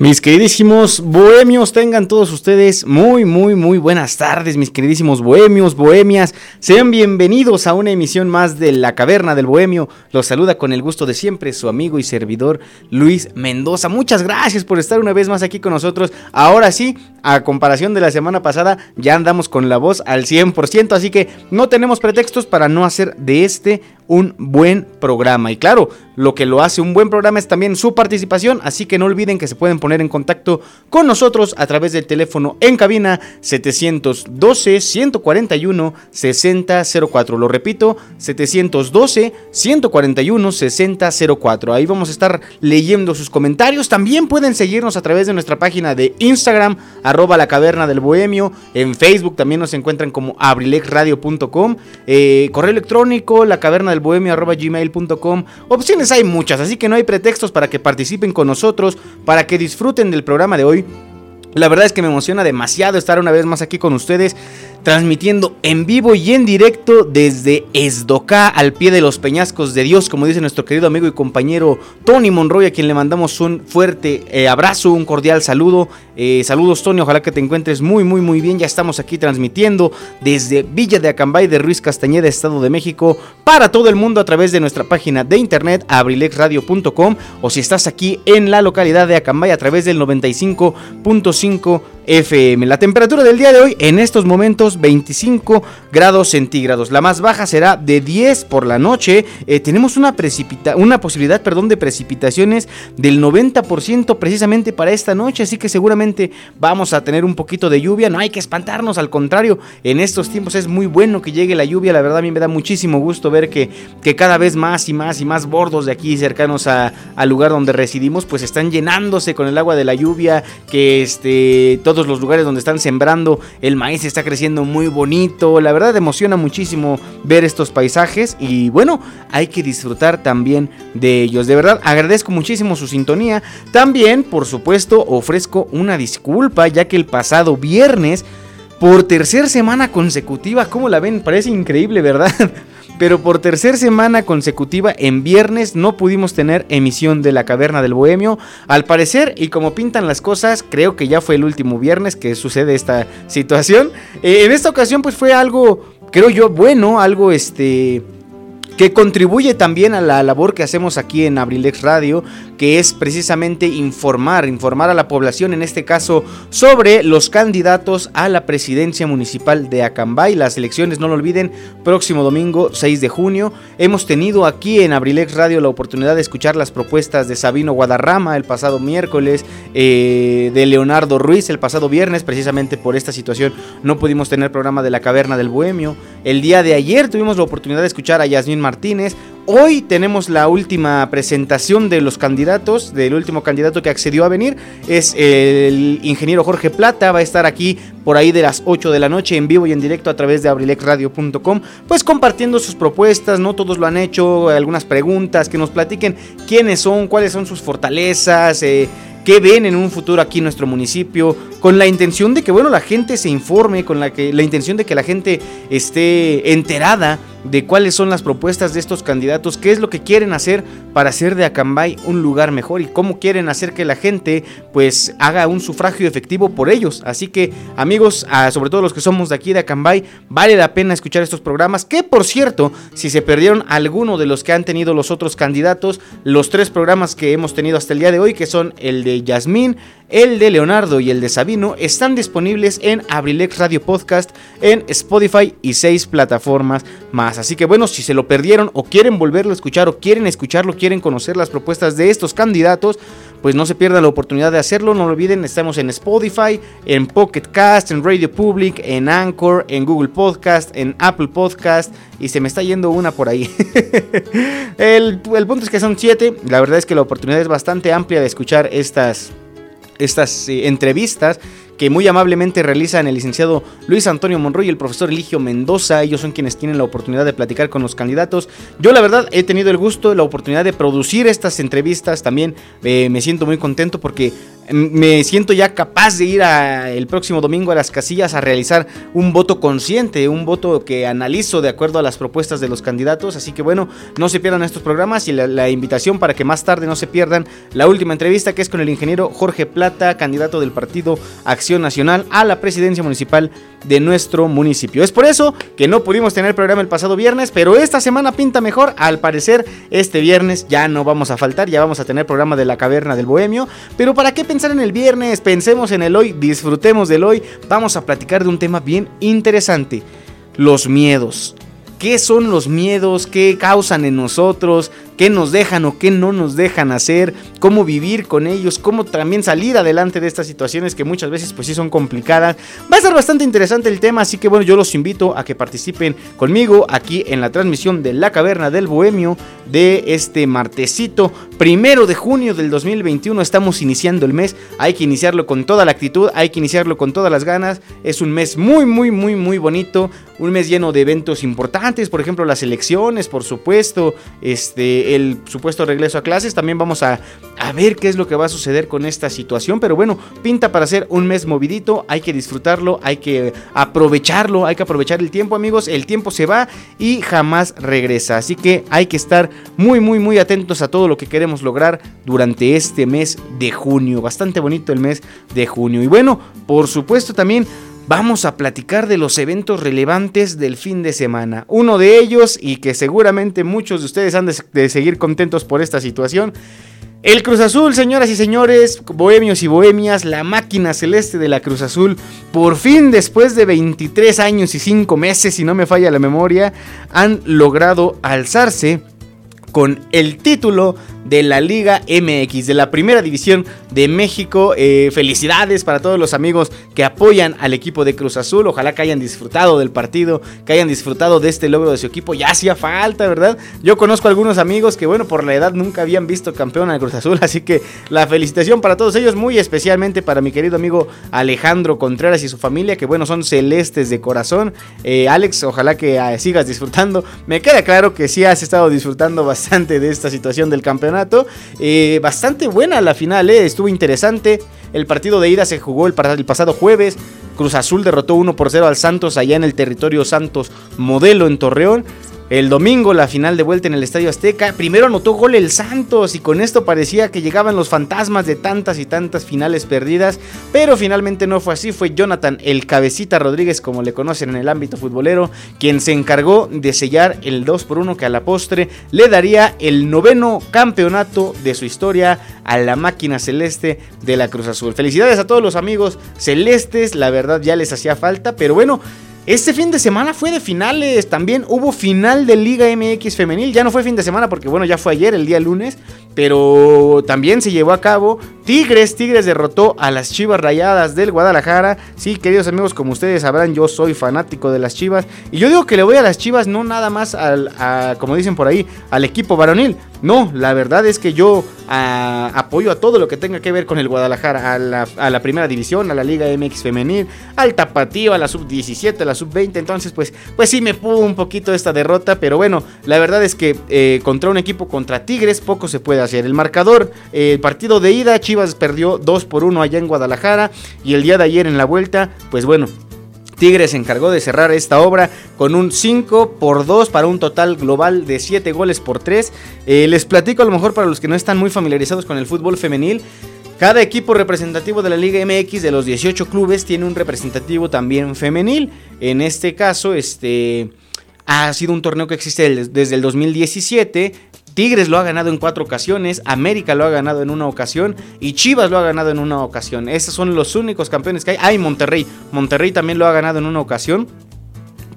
Mis queridísimos bohemios, tengan todos ustedes muy, muy, muy buenas tardes, mis queridísimos bohemios, bohemias. Sean bienvenidos a una emisión más de La Caverna del Bohemio. Los saluda con el gusto de siempre su amigo y servidor Luis Mendoza. Muchas gracias por estar una vez más aquí con nosotros. Ahora sí, a comparación de la semana pasada, ya andamos con la voz al 100%, así que no tenemos pretextos para no hacer de este un buen programa. Y claro, lo que lo hace un buen programa es también su participación, así que no olviden que se pueden poner en contacto con nosotros a través del teléfono en cabina 712-141-6004. Lo repito, 712-141-6004. Ahí vamos a estar leyendo sus comentarios. También pueden seguirnos a través de nuestra página de Instagram, arroba la caverna del bohemio. En Facebook también nos encuentran como abrilexradio.com. Eh, correo electrónico, la caverna del bohemio, arroba gmail.com. Opciones hay muchas, así que no hay pretextos para que participen con nosotros, para que disfruten del programa de hoy. La verdad es que me emociona demasiado estar una vez más aquí con ustedes transmitiendo en vivo y en directo desde Esdocá, al pie de los peñascos de Dios, como dice nuestro querido amigo y compañero Tony Monroy, a quien le mandamos un fuerte eh, abrazo, un cordial saludo. Eh, saludos Tony, ojalá que te encuentres muy, muy, muy bien. Ya estamos aquí transmitiendo desde Villa de Acambay de Ruiz Castañeda, Estado de México, para todo el mundo a través de nuestra página de internet abrilexradio.com o si estás aquí en la localidad de Acambay a través del 95.5 FM. La temperatura del día de hoy en estos momentos 25 grados centígrados. La más baja será de 10 por la noche. Eh, tenemos una, precipita una posibilidad perdón, de precipitaciones del 90% precisamente para esta noche. Así que seguramente vamos a tener un poquito de lluvia. No hay que espantarnos, al contrario, en estos tiempos es muy bueno que llegue la lluvia. La verdad a mí me da muchísimo gusto ver que, que cada vez más y más y más bordos de aquí cercanos al lugar donde residimos pues están llenándose con el agua de la lluvia. Que este, todos los lugares donde están sembrando el maíz está creciendo muy bonito. La verdad emociona muchísimo ver estos paisajes y bueno, hay que disfrutar también de ellos. De verdad agradezco muchísimo su sintonía. También, por supuesto, ofrezco una disculpa ya que el pasado viernes por tercera semana consecutiva, ¿cómo la ven? Parece increíble, ¿verdad? pero por tercera semana consecutiva en viernes no pudimos tener emisión de la Caverna del Bohemio. Al parecer, y como pintan las cosas, creo que ya fue el último viernes que sucede esta situación. Eh, en esta ocasión pues fue algo, creo yo, bueno, algo este que contribuye también a la labor que hacemos aquí en Abrilex Radio, que es precisamente informar, informar a la población, en este caso, sobre los candidatos a la presidencia municipal de Acambay. Las elecciones, no lo olviden, próximo domingo 6 de junio. Hemos tenido aquí en Abrilex Radio la oportunidad de escuchar las propuestas de Sabino Guadarrama el pasado miércoles, eh, de Leonardo Ruiz el pasado viernes, precisamente por esta situación no pudimos tener programa de la Caverna del Bohemio. El día de ayer tuvimos la oportunidad de escuchar a Yasmín Martínez. Hoy tenemos la última presentación de los candidatos, del último candidato que accedió a venir, es el ingeniero Jorge Plata, va a estar aquí por ahí de las 8 de la noche en vivo y en directo a través de abrilexradio.com, pues compartiendo sus propuestas, no todos lo han hecho, algunas preguntas, que nos platiquen quiénes son, cuáles son sus fortalezas, eh, qué ven en un futuro aquí en nuestro municipio, con la intención de que bueno la gente se informe, con la que la intención de que la gente esté enterada de cuáles son las propuestas de estos candidatos, qué es lo que quieren hacer para hacer de Acambay un lugar mejor y cómo quieren hacer que la gente pues haga un sufragio efectivo por ellos. Así que amigos, sobre todo los que somos de aquí de Acambay, vale la pena escuchar estos programas que por cierto, si se perdieron alguno de los que han tenido los otros candidatos, los tres programas que hemos tenido hasta el día de hoy, que son el de Yasmín, el de Leonardo y el de Sabino están disponibles en Abrilex Radio Podcast, en Spotify y seis plataformas más. Así que bueno, si se lo perdieron o quieren volverlo a escuchar o quieren escucharlo, quieren conocer las propuestas de estos candidatos, pues no se pierdan la oportunidad de hacerlo. No lo olviden, estamos en Spotify, en Pocket Cast, en Radio Public, en Anchor, en Google Podcast, en Apple Podcast. Y se me está yendo una por ahí. el, punto es que son siete. La verdad es que la oportunidad es bastante amplia de escuchar estas, estas eh, entrevistas que muy amablemente realizan el licenciado Luis Antonio Monroy y el profesor Eligio Mendoza. Ellos son quienes tienen la oportunidad de platicar con los candidatos. Yo la verdad he tenido el gusto, la oportunidad de producir estas entrevistas. También eh, me siento muy contento porque me siento ya capaz de ir el próximo domingo a las casillas a realizar un voto consciente, un voto que analizo de acuerdo a las propuestas de los candidatos. Así que bueno, no se pierdan estos programas y la, invitación para que más tarde no se pierdan la última entrevista que es con el ingeniero Jorge Plata, candidato del partido Acción Nacional a la presidencia municipal de nuestro municipio. Es por eso que no pudimos tener programa el pasado viernes, pero esta semana pinta mejor. Al parecer, este viernes ya no vamos a faltar, ya vamos a tener programa de la caverna del Bohemio. Pero ¿para qué pensar en el viernes? Pensemos en el hoy, disfrutemos del hoy. Vamos a platicar de un tema bien interesante, los miedos. ¿Qué son los miedos? ¿Qué causan en nosotros? Qué nos dejan o qué no nos dejan hacer, cómo vivir con ellos, cómo también salir adelante de estas situaciones que muchas veces pues sí son complicadas. Va a ser bastante interesante el tema, así que bueno, yo los invito a que participen conmigo aquí en la transmisión de La Caverna del Bohemio de este martesito, primero de junio del 2021, estamos iniciando el mes, hay que iniciarlo con toda la actitud, hay que iniciarlo con todas las ganas, es un mes muy, muy, muy, muy bonito, un mes lleno de eventos importantes, por ejemplo las elecciones, por supuesto, este el supuesto regreso a clases. También vamos a, a, ver qué es lo que va a suceder con esta situación. Pero bueno, pinta para ser un mes movidito. Hay que disfrutarlo, hay que aprovecharlo, hay que aprovechar el tiempo, amigos. El tiempo se va y jamás regresa. Así que hay que estar muy, muy, muy atentos a todo lo que queremos lograr durante este mes de junio. Bastante bonito el mes de junio. Y bueno, por supuesto también vamos a platicar de los eventos relevantes del fin de semana. Uno de ellos, y que seguramente muchos de ustedes han de, seguir contentos por esta situación, el Cruz Azul, señoras y señores, bohemios y bohemias, la máquina celeste de la Cruz Azul, por fin después de 23 años y 5 meses, si no me falla la memoria, han logrado alzarse con el título de la Liga MX, de la Primera División de México. Eh, felicidades para todos los amigos que apoyan al equipo de Cruz Azul. Ojalá que hayan disfrutado del partido, que hayan disfrutado de este logro de su equipo. Ya hacía falta, ¿verdad? Yo conozco algunos amigos que, bueno, por la edad nunca habían visto campeón al Cruz Azul. Así que la felicitación para todos ellos, muy especialmente para mi querido amigo Alejandro Contreras y su familia, que, bueno, son celestes de corazón. Eh, Alex, ojalá que ah, sigas disfrutando. Me queda claro que sí has estado disfrutando bastante de esta situación del eh, bastante buena la final, eh, estuvo interesante. El partido de ida se jugó el, el pasado jueves. Cruz Azul derrotó 1 por 0 al Santos allá en el territorio Santos Modelo en Torreón. El domingo la final de vuelta en el Estadio Azteca. Primero anotó gol el Santos y con esto parecía que llegaban los fantasmas de tantas y tantas finales perdidas. Pero finalmente no fue así. Fue Jonathan el Cabecita Rodríguez, como le conocen en el ámbito futbolero, quien se encargó de sellar el 2 por 1 que a la postre le daría el noveno campeonato de su historia a la máquina celeste de la Cruz Azul. Felicidades a todos los amigos celestes. La verdad ya les hacía falta. Pero bueno. Este fin de semana fue de finales, también hubo final de Liga MX femenil, ya no fue fin de semana porque bueno, ya fue ayer, el día lunes, pero también se llevó a cabo Tigres, Tigres derrotó a las Chivas Rayadas del Guadalajara. Sí, queridos amigos, como ustedes sabrán, yo soy fanático de las Chivas y yo digo que le voy a las Chivas no nada más al, como dicen por ahí, al equipo varonil. No, la verdad es que yo apoyo a todo lo que tenga que ver con el Guadalajara, a la, primera división, a la Liga MX femenil, al tapatío, a la sub-17, a la sub-20. Entonces, pues, pues sí me pudo un poquito esta derrota, pero bueno, la verdad es que eh, contra un equipo contra Tigres poco se puede hacer. El marcador, eh, el partido de ida, Chivas perdió 2 por 1 allá en Guadalajara y el día de ayer en la vuelta, pues bueno, Tigres se encargó de cerrar esta obra con un 5 por 2 para un total global de 7 goles por 3. Eh, les platico a lo mejor para los que no están muy familiarizados con el fútbol femenil. Cada equipo representativo de la Liga MX de los 18 clubes tiene un representativo también femenil. En este caso, este ha sido un torneo que existe desde el 2017 Tigres lo ha ganado en cuatro ocasiones, América lo ha ganado en una ocasión y Chivas lo ha ganado en una ocasión. Esos son los únicos campeones que hay. Hay Monterrey. Monterrey también lo ha ganado en una ocasión.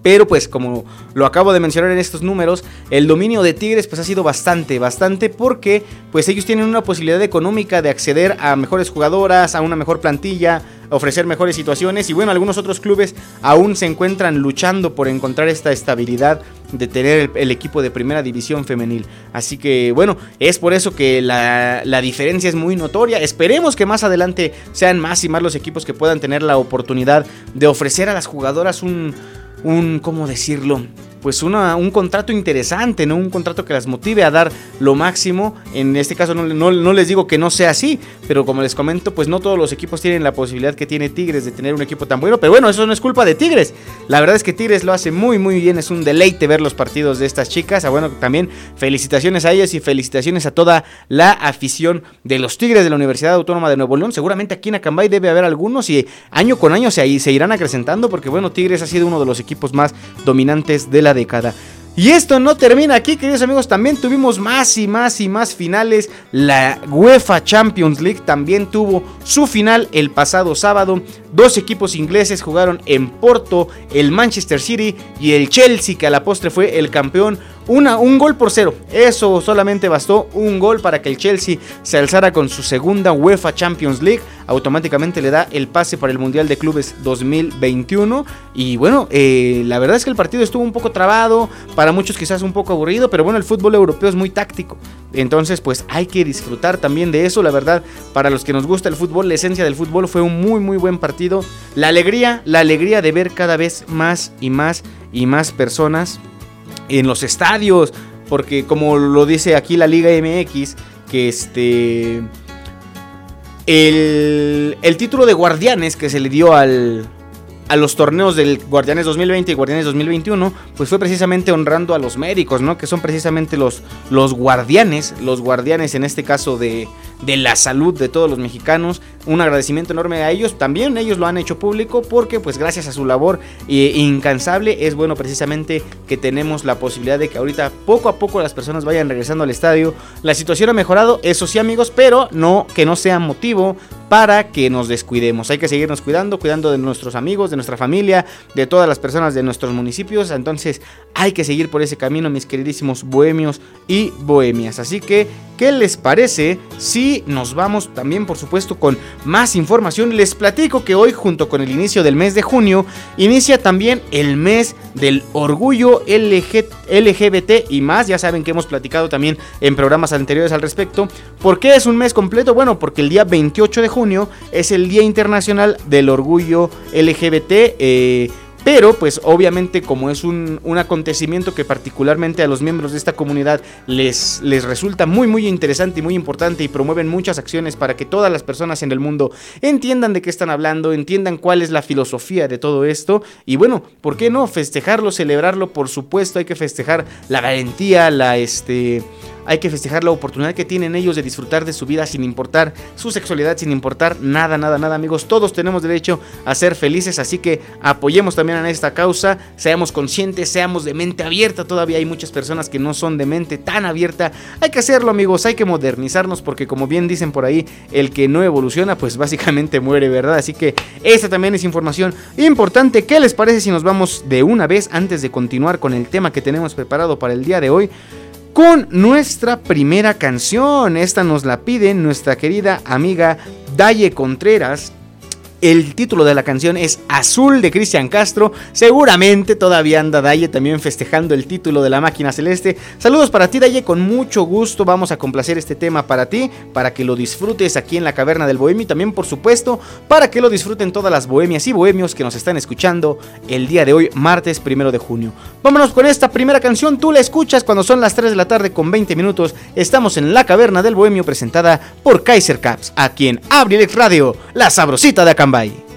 Pero pues como lo acabo de mencionar en estos números, el dominio de Tigres pues ha sido bastante, bastante porque pues ellos tienen una posibilidad económica de acceder a mejores jugadoras, a una mejor plantilla, ofrecer mejores situaciones y bueno, algunos otros clubes aún se encuentran luchando por encontrar esta estabilidad de tener el, equipo de primera división femenil. Así que bueno, es por eso que la, la, diferencia es muy notoria. Esperemos que más adelante sean más y más los equipos que puedan tener la oportunidad de ofrecer a las jugadoras un un, ¿cómo decirlo? Pues un contrato interesante, ¿no? Un contrato que las motive a dar lo máximo. En este caso no, no, les digo que no sea así, pero como les comento, pues no todos los equipos tienen la posibilidad que tiene Tigres de tener un equipo tan bueno. Pero bueno, eso no es culpa de Tigres. La verdad es que Tigres lo hace muy, muy bien. Es un deleite ver los partidos de estas chicas. Ah, bueno, también felicitaciones a ellas y felicitaciones a toda la afición de los Tigres de la Universidad Autónoma de Nuevo León. Seguramente aquí en Acambay debe haber algunos y año con año se, se irán acrecentando porque bueno, Tigres ha sido uno de los equipos más dominantes de la década. Y esto no termina aquí, queridos amigos. También tuvimos más y más y más finales. La UEFA Champions League también tuvo su final el pasado sábado. Dos equipos ingleses jugaron en Porto, el Manchester City y el Chelsea, que a la postre fue el campeón una, un gol por cero. Eso solamente bastó un gol para que el Chelsea se alzara con su segunda UEFA Champions League. Automáticamente le da el pase para el Mundial de Clubes 2021. Y bueno, eh, la verdad es que el partido estuvo un poco trabado. Para muchos quizás un poco aburrido. Pero bueno, el fútbol europeo es muy táctico. Entonces pues hay que disfrutar también de eso. La verdad, para los que nos gusta el fútbol, la esencia del fútbol fue un muy muy buen partido. La alegría, la alegría de ver cada vez más y más y más personas en los estadios, porque como lo dice aquí la Liga MX, que este... El, el título de guardianes que se le dio al, a los torneos del Guardianes 2020 y Guardianes 2021, pues fue precisamente honrando a los médicos, ¿no? Que son precisamente los, los guardianes, los guardianes en este caso de, de la salud de todos los mexicanos, un agradecimiento enorme a ellos. También ellos lo han hecho público porque pues gracias a su labor eh, incansable es bueno precisamente que tenemos la posibilidad de que ahorita poco a poco las personas vayan regresando al estadio. La situación ha mejorado, eso sí amigos, pero no que no sea motivo para que nos descuidemos. Hay que seguirnos cuidando, cuidando de nuestros amigos, de nuestra familia, de todas las personas de nuestros municipios. Entonces hay que seguir por ese camino, mis queridísimos bohemios y bohemias. Así que, ¿qué les parece si nos vamos también, por supuesto, con más información? Les platico que hoy, junto con el inicio del mes de junio, inicia también el mes del orgullo LGBT y más. Ya saben que hemos platicado también en programas anteriores al respecto. ¿Por qué es un mes completo? Bueno, porque el día 28 de junio es el Día Internacional del Orgullo LGBT. Eh, pero pues obviamente como es un, acontecimiento que particularmente a los miembros de esta comunidad les, les resulta muy muy interesante y muy importante y promueven muchas acciones para que todas las personas en el mundo entiendan de qué están hablando, entiendan cuál es la filosofía de todo esto y bueno, ¿por qué no festejarlo, celebrarlo? Por supuesto hay que festejar la valentía, la este hay que festejar la oportunidad que tienen ellos de disfrutar de su vida sin importar su sexualidad, sin importar nada, nada, nada, amigos. Todos tenemos derecho a ser felices, así que apoyemos también a esta causa, seamos conscientes, seamos de mente abierta. Todavía hay muchas personas que no son de mente tan abierta. Hay que hacerlo, amigos, hay que modernizarnos porque como bien dicen por ahí, el que no evoluciona, pues básicamente muere, ¿verdad? Así que esta también es información importante. ¿Qué les parece si nos vamos de una vez antes de continuar con el tema que tenemos preparado para el día de hoy? Con nuestra primera canción. Esta nos la pide nuestra querida amiga Daye Contreras. El título de la canción es Azul de Cristian Castro. Seguramente todavía anda Daye también festejando el título de la máquina celeste. Saludos para ti, Daye. Con mucho gusto vamos a complacer este tema para ti, para que lo disfrutes aquí en la caverna del bohemio y también, por supuesto, para que lo disfruten todas las bohemias y bohemios que nos están escuchando el día de hoy, martes primero de junio. Vámonos con esta primera canción. Tú la escuchas cuando son las 3 de la tarde con 20 minutos. Estamos en la caverna del bohemio presentada por Kaiser Caps, aquí en Abrilex Radio, la sabrosita de acá. Bye.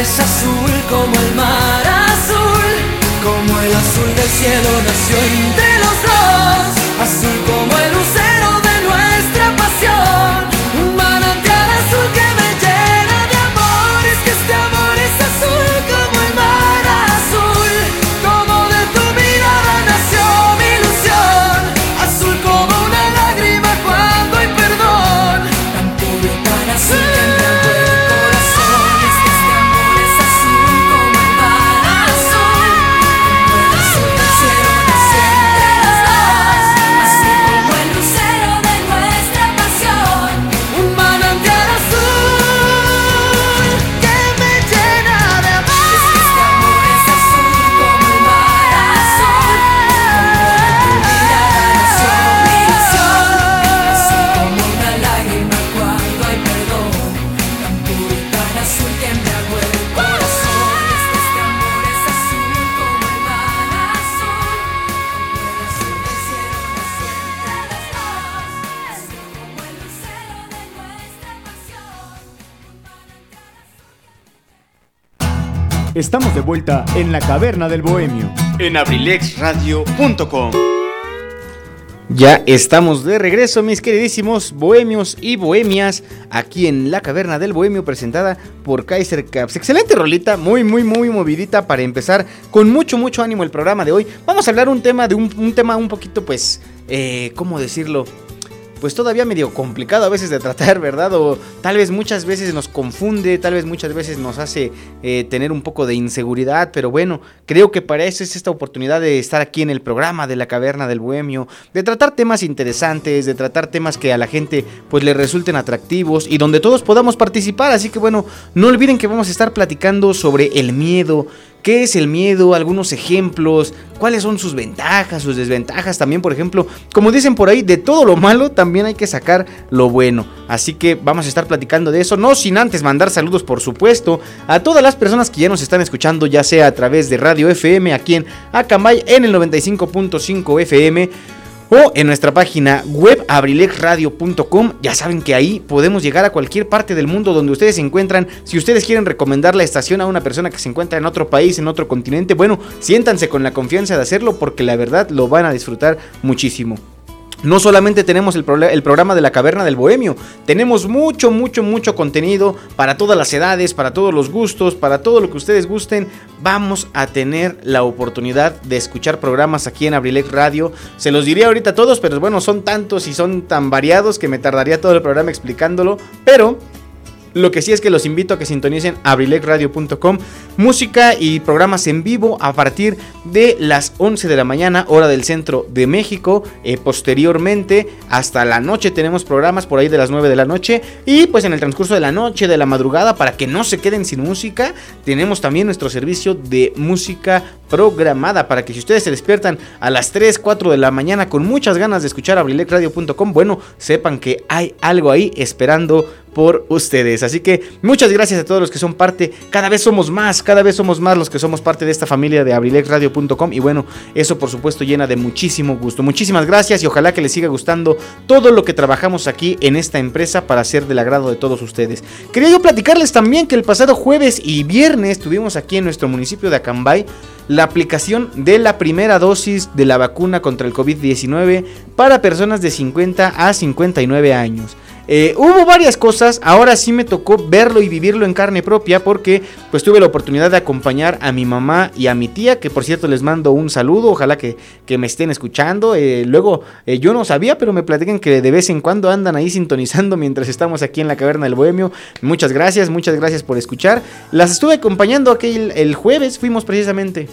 es azul como el mar azul, como el azul del cielo nació entre vuelta en la caverna del bohemio. En abrilexradio.com. Ya estamos de regreso, mis queridísimos bohemios y bohemias, aquí en la caverna del bohemio presentada por Kaiser Caps. Excelente rolita, muy, muy, muy movidita para empezar con mucho, mucho ánimo el programa de hoy. Vamos a hablar un tema de un, un tema un poquito, pues, eh, ¿cómo decirlo? Pues todavía medio complicado a veces de tratar, ¿verdad? O tal vez muchas veces nos confunde, tal vez muchas veces nos hace eh, tener un poco de inseguridad, pero bueno, creo que para eso es esta oportunidad de estar aquí en el programa de la Caverna del Bohemio, de tratar temas interesantes, de tratar temas que a la gente pues le resulten atractivos y donde todos podamos participar, así que bueno, no olviden que vamos a estar platicando sobre el miedo, ¿Qué es el miedo? Algunos ejemplos. ¿Cuáles son sus ventajas, sus desventajas? También, por ejemplo, como dicen por ahí, de todo lo malo también hay que sacar lo bueno. Así que vamos a estar platicando de eso. No sin antes mandar saludos, por supuesto, a todas las personas que ya nos están escuchando, ya sea a través de Radio FM aquí en Acambay en el 95.5 FM o en nuestra página web abrilexradio.com. Ya saben que ahí podemos llegar a cualquier parte del mundo donde ustedes se encuentran. Si ustedes quieren recomendar la estación a una persona que se encuentra en otro país, en otro continente, bueno, siéntanse con la confianza de hacerlo porque la verdad lo van a disfrutar muchísimo. No solamente tenemos el, programa de la caverna del bohemio, tenemos mucho, mucho, mucho contenido para todas las edades, para todos los gustos, para todo lo que ustedes gusten. Vamos a tener la oportunidad de escuchar programas aquí en Abrilex Radio. Se los diría ahorita a todos, pero bueno, son tantos y son tan variados que me tardaría todo el programa explicándolo. Pero lo que sí es que los invito a que sintonicen abrilexradio.com, música y programas en vivo a partir de las 11 de la mañana, hora del centro de México. Eh, posteriormente, hasta la noche tenemos programas por ahí de las 9 de la noche. Y pues en el transcurso de la noche, de la madrugada, para que no se queden sin música, tenemos también nuestro servicio de música programada para que si ustedes se despiertan a las 3, 4 de la mañana con muchas ganas de escuchar abrilexradio.com, bueno, sepan que hay algo ahí esperando por ustedes. Así que muchas gracias a todos los que son parte. Cada vez somos más, cada vez somos más los que somos parte de esta familia de abrilexradio.com. Y bueno, eso por supuesto llena de muchísimo gusto. Muchísimas gracias y ojalá que les siga gustando todo lo que trabajamos aquí en esta empresa para ser del agrado de todos ustedes. Quería yo platicarles también que el pasado jueves y viernes tuvimos aquí en nuestro municipio de Acambay la aplicación de la primera dosis de la vacuna contra el COVID-19 para personas de 50 a 59 años. Eh, hubo varias cosas, ahora sí me tocó verlo y vivirlo en carne propia porque pues tuve la oportunidad de acompañar a mi mamá y a mi tía, que por cierto les mando un saludo, ojalá que, me estén escuchando. Eh, luego eh, yo no sabía, pero me platican que de vez en cuando andan ahí sintonizando mientras estamos aquí en la caverna del Bohemio. Muchas gracias, muchas gracias por escuchar. Las estuve acompañando aquel el jueves, fuimos precisamente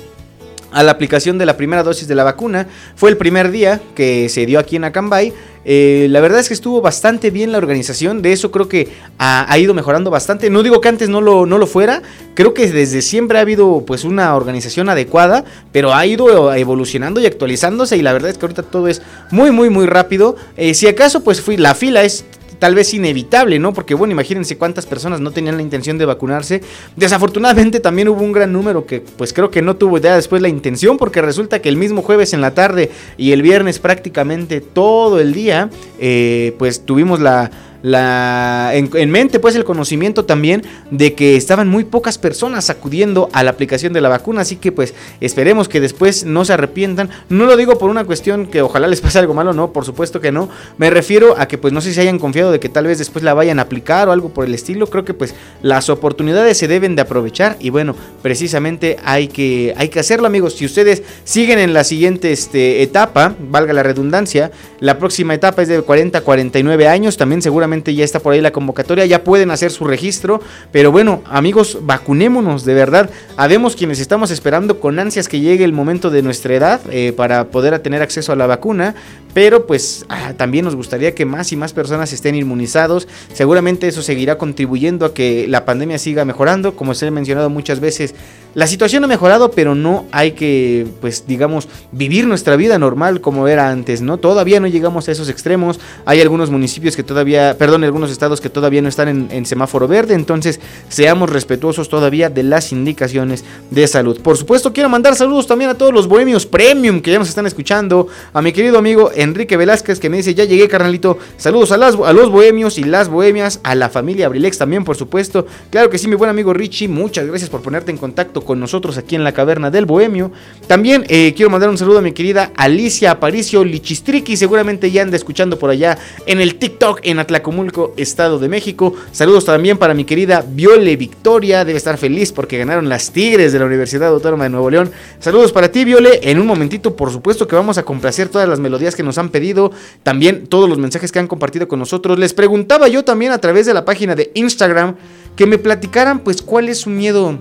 a la aplicación de la primera dosis de la vacuna. Fue el primer día que se dio aquí en Acambay. Eh, la verdad es que estuvo bastante bien la organización, de eso creo que ha, ido mejorando bastante. No digo que antes no lo, no lo fuera, creo que desde siempre ha habido pues una organización adecuada, pero ha ido evolucionando y actualizándose y la verdad es que ahorita todo es muy muy muy rápido. Eh, si acaso pues fui, la fila es tal vez inevitable, ¿no? Porque bueno, imagínense cuántas personas no tenían la intención de vacunarse. Desafortunadamente también hubo un gran número que pues creo que no tuvo ya después la intención porque resulta que el mismo jueves en la tarde y el viernes prácticamente todo el día eh, pues tuvimos la la, en, mente pues el conocimiento también de que estaban muy pocas personas acudiendo a la aplicación de la vacuna, así que pues esperemos que después no se arrepientan. No lo digo por una cuestión que ojalá les pase algo malo, no, por supuesto que no. Me refiero a que pues no sé si hayan confiado de que tal vez después la vayan a aplicar o algo por el estilo. Creo que pues las oportunidades se deben de aprovechar y bueno, precisamente hay que, hay que hacerlo amigos. Si ustedes siguen en la siguiente este, etapa, valga la redundancia, la próxima etapa es de 40 a 49 años, también seguramente ya está por ahí la convocatoria, ya pueden hacer su registro, pero bueno, amigos, vacunémonos, de verdad, habemos quienes estamos esperando con ansias que llegue el momento de nuestra edad eh, para poder tener acceso a la vacuna, pero pues ah, también nos gustaría que más y más personas estén inmunizados, seguramente eso seguirá contribuyendo a que la pandemia siga mejorando, como se ha mencionado muchas veces, la situación ha mejorado, pero no hay que, pues digamos, vivir nuestra vida normal como era antes, ¿no? Todavía no llegamos a esos extremos, hay algunos municipios que todavía, perdón, algunos estados que todavía no están en, semáforo verde, entonces seamos respetuosos todavía de las indicaciones de salud. Por supuesto, quiero mandar saludos también a todos los bohemios premium que ya nos están escuchando, a mi querido amigo Enrique Velázquez que me dice, ya llegué carnalito, saludos a, a los bohemios y las bohemias, a la familia Abrilex también, por supuesto, claro que sí, mi buen amigo Richie, muchas gracias por ponerte en contacto con nosotros aquí en la caverna del Bohemio. También eh, quiero mandar un saludo a mi querida Alicia Aparicio Lichistriqui, seguramente ya anda escuchando por allá en el TikTok en Atlacomulco, Estado de México. Saludos también para mi querida Viole Victoria, debe estar feliz porque ganaron las Tigres de la Universidad Autónoma de Nuevo León. Saludos para ti, Viole. En un momentito, por supuesto que vamos a complacer todas las melodías que nos han pedido, también todos los mensajes que han compartido con nosotros. Les preguntaba yo también a través de la página de Instagram que me platicaran pues cuál es su miedo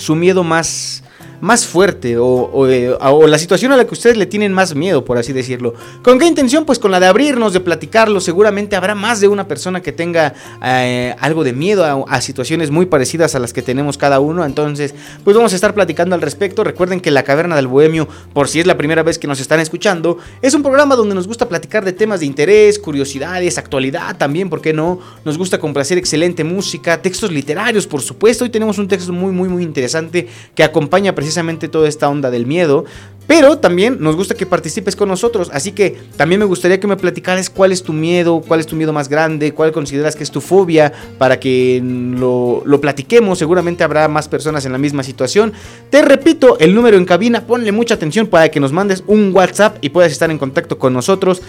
su miedo más más fuerte eh, o, la situación a la que ustedes le tienen más miedo, por así decirlo. ¿Con qué intención? Pues con la de abrirnos, de platicarlo. Seguramente habrá más de una persona que tenga eh, algo de miedo a, situaciones muy parecidas a las que tenemos cada uno. Entonces, pues vamos a estar platicando al respecto. Recuerden que La Caverna del Bohemio, por si es la primera vez que nos están escuchando, es un programa donde nos gusta platicar de temas de interés, curiosidades, actualidad también, ¿por qué no? Nos gusta complacer excelente música, textos literarios, por supuesto. Hoy tenemos un texto muy, muy, muy interesante que acompaña precisamente precisamente toda esta onda del miedo. Pero también nos gusta que participes con nosotros. Así que también me gustaría que me platicaras cuál es tu miedo, cuál es tu miedo más grande, cuál consideras que es tu fobia, para que lo, lo platiquemos. Seguramente habrá más personas en la misma situación. Te repito, el número en cabina, ponle mucha atención para que nos mandes un WhatsApp y puedas estar en contacto con nosotros.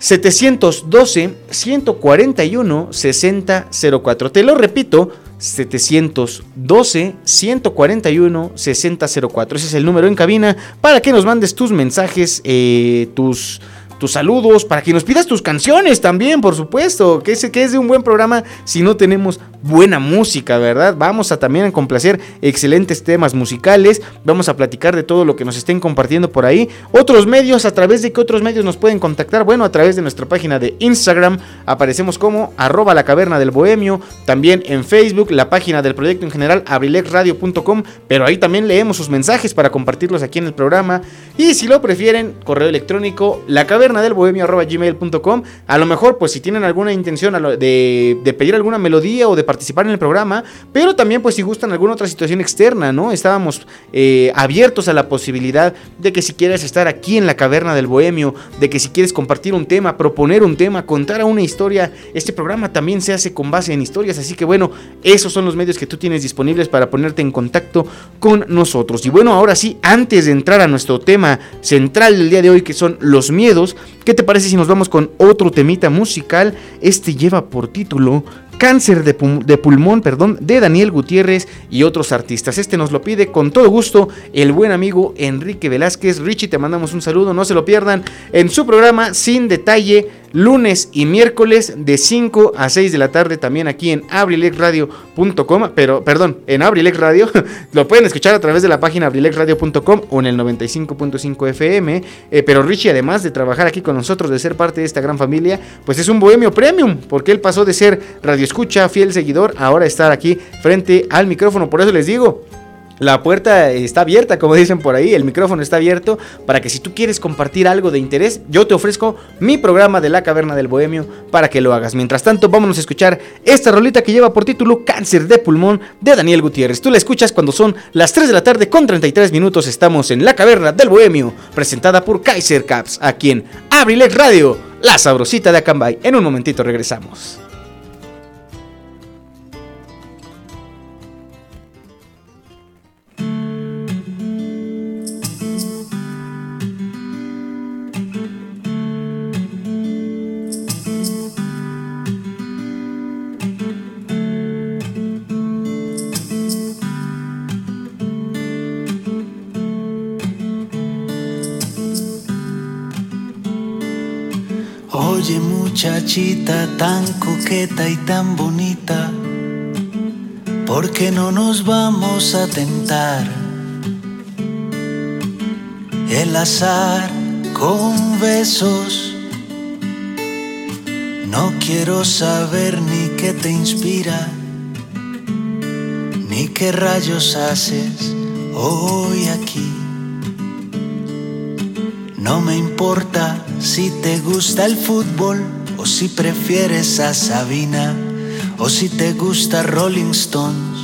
712-141-6004. Te lo repito, 712-141-6004. Ese es el número en cabina para que nos mandes tus mensajes, eh, tus tus saludos, para que nos pidas tus canciones también, por supuesto, que es, que es de un buen programa si no tenemos buena música, ¿verdad? Vamos a también a complacer excelentes temas musicales, vamos a platicar de todo lo que nos estén compartiendo por ahí. Otros medios, a través de qué otros medios nos pueden contactar, bueno, a través de nuestra página de Instagram, aparecemos como arroba la caverna del bohemio, también en Facebook, la página del proyecto en general, abrilexradio.com, pero ahí también leemos sus mensajes para compartirlos aquí en el programa. Y si lo prefieren, correo electrónico, la caverna del bohemio gmail.com. A lo mejor, pues si tienen alguna intención de, de, pedir alguna melodía o de participar en el programa, pero también, pues si gustan alguna otra situación externa, ¿no? Estábamos eh, abiertos a la posibilidad de que si quieres estar aquí en la caverna del bohemio, de que si quieres compartir un tema, proponer un tema, contar una historia, este programa también se hace con base en historias. Así que bueno, esos son los medios que tú tienes disponibles para ponerte en contacto con nosotros. Y bueno, ahora sí, antes de entrar a nuestro tema central del día de hoy, que son los miedos, ¿Qué te parece si nos vamos con otro temita musical? Este lleva por título Cáncer de, pulmón, perdón, de Daniel Gutiérrez y otros artistas. Este nos lo pide con todo gusto el buen amigo Enrique Velázquez. Richie, te mandamos un saludo, no se lo pierdan en su programa Sin Detalle lunes y miércoles de 5 a 6 de la tarde también aquí en abrilexradio.com, pero perdón, en Abrilex Radio, lo pueden escuchar a través de la página abrilexradio.com o en el 95.5 FM, eh, pero Richie además de trabajar aquí con nosotros, de ser parte de esta gran familia, pues es un bohemio premium, porque él pasó de ser radio escucha, fiel seguidor, ahora estar aquí frente al micrófono, por eso les digo, la puerta está abierta, como dicen por ahí, el micrófono está abierto para que si tú quieres compartir algo de interés, yo te ofrezco mi programa de la caverna del bohemio para que lo hagas. Mientras tanto, vámonos a escuchar esta rolita que lleva por título Cáncer de pulmón de Daniel Gutiérrez. Tú la escuchas cuando son las 3 de la tarde con 33 minutos. Estamos en la caverna del bohemio, presentada por Kaiser Caps, aquí en Abrilex Radio, la sabrosita de Acambay. En un momentito regresamos. Muchachita tan coqueta y tan bonita, ¿por qué no nos vamos a tentar? El azar con besos. No quiero saber ni qué te inspira, ni qué rayos haces hoy aquí. No me importa si te gusta el fútbol si prefieres a Sabina o si te gusta Rolling Stones.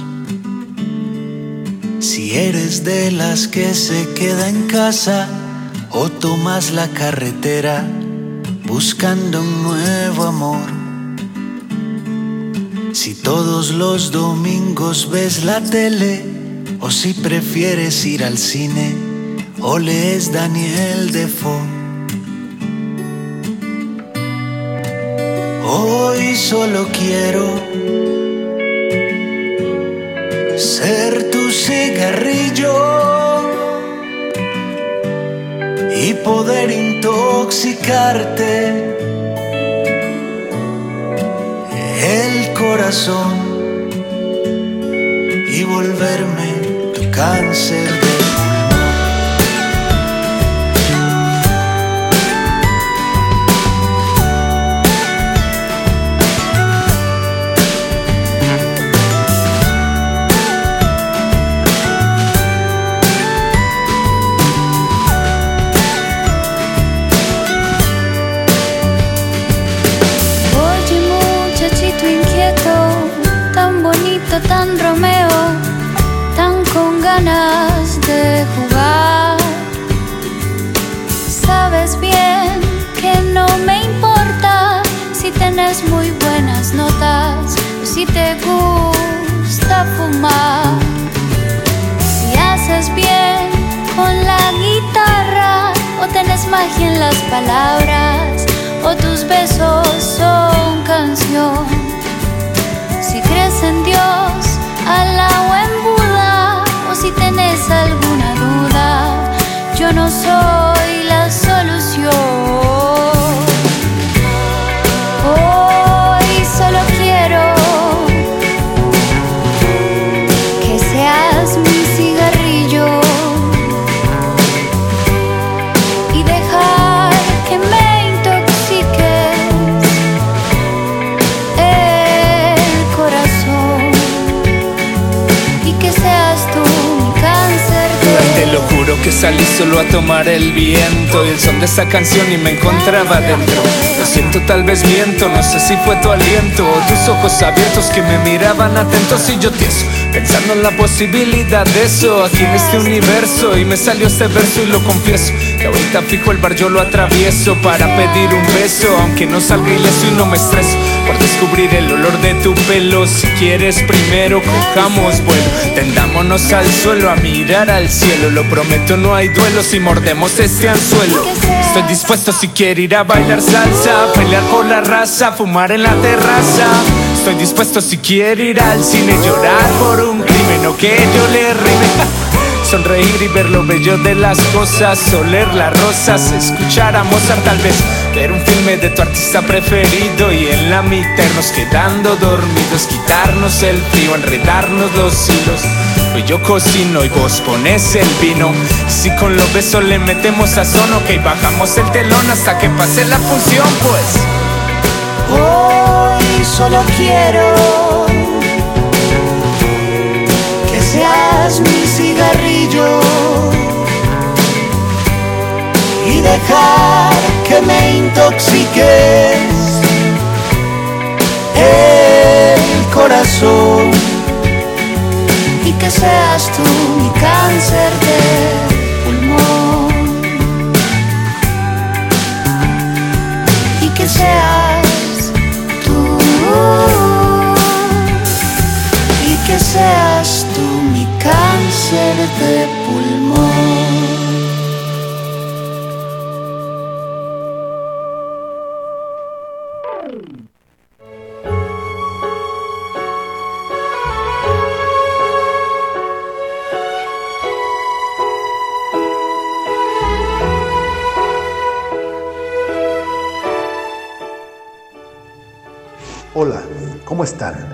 Si eres de las que se queda en casa o tomas la carretera buscando un nuevo amor. Si todos los domingos ves la tele o si prefieres ir al cine o lees Daniel Defoe. Solo quiero ser tu cigarrillo y poder intoxicarte el corazón y volverme tu cáncer si te gusta fumar. Si haces bien con la guitarra o tenés magia en las palabras o tus besos son canción. Si crees en Dios, Allah o en Buda, o si tenés alguna duda, yo no soy la solución. Salí solo a tomar el viento y el son de esa canción y me encontraba dentro. Lo siento, tal vez miento, no sé si fue tu aliento o tus ojos abiertos que me miraban atentos y yo tieso. Pensando en la posibilidad de eso aquí en este universo y me salió este verso y lo confieso que ahorita fijo el bar yo lo atravieso para pedir un beso aunque no salga ileso y no me estreso. Por descubrir el olor de tu pelo si quieres primero cojamos vuelo. Tendámonos al suelo a mirar al cielo lo prometo no hay duelo si mordemos este anzuelo. Estoy dispuesto si quiere ir a bailar salsa pelear por la raza fumar en la terraza. Estoy dispuesto si quiere ir al cine llorar por un crimen o que yo le rime. Sonreír y ver lo bello de las cosas, oler las rosas, escuchar a Mozart tal vez, ver un filme de tu artista preferido y en la mitad nos quedando dormidos, quitarnos el frío, enredarnos los hilos. Hoy yo cocino y vos pones el vino. Si con los besos le metemos sazón, ok, bajamos el telón hasta que pase la función, pues. Hoy solo quiero seas mi cigarrillo y dejar que me intoxiques. El corazón y que seas tú mi cáncer de pulmón. Y que seas tú. Y que seas Hola, ¿cómo están?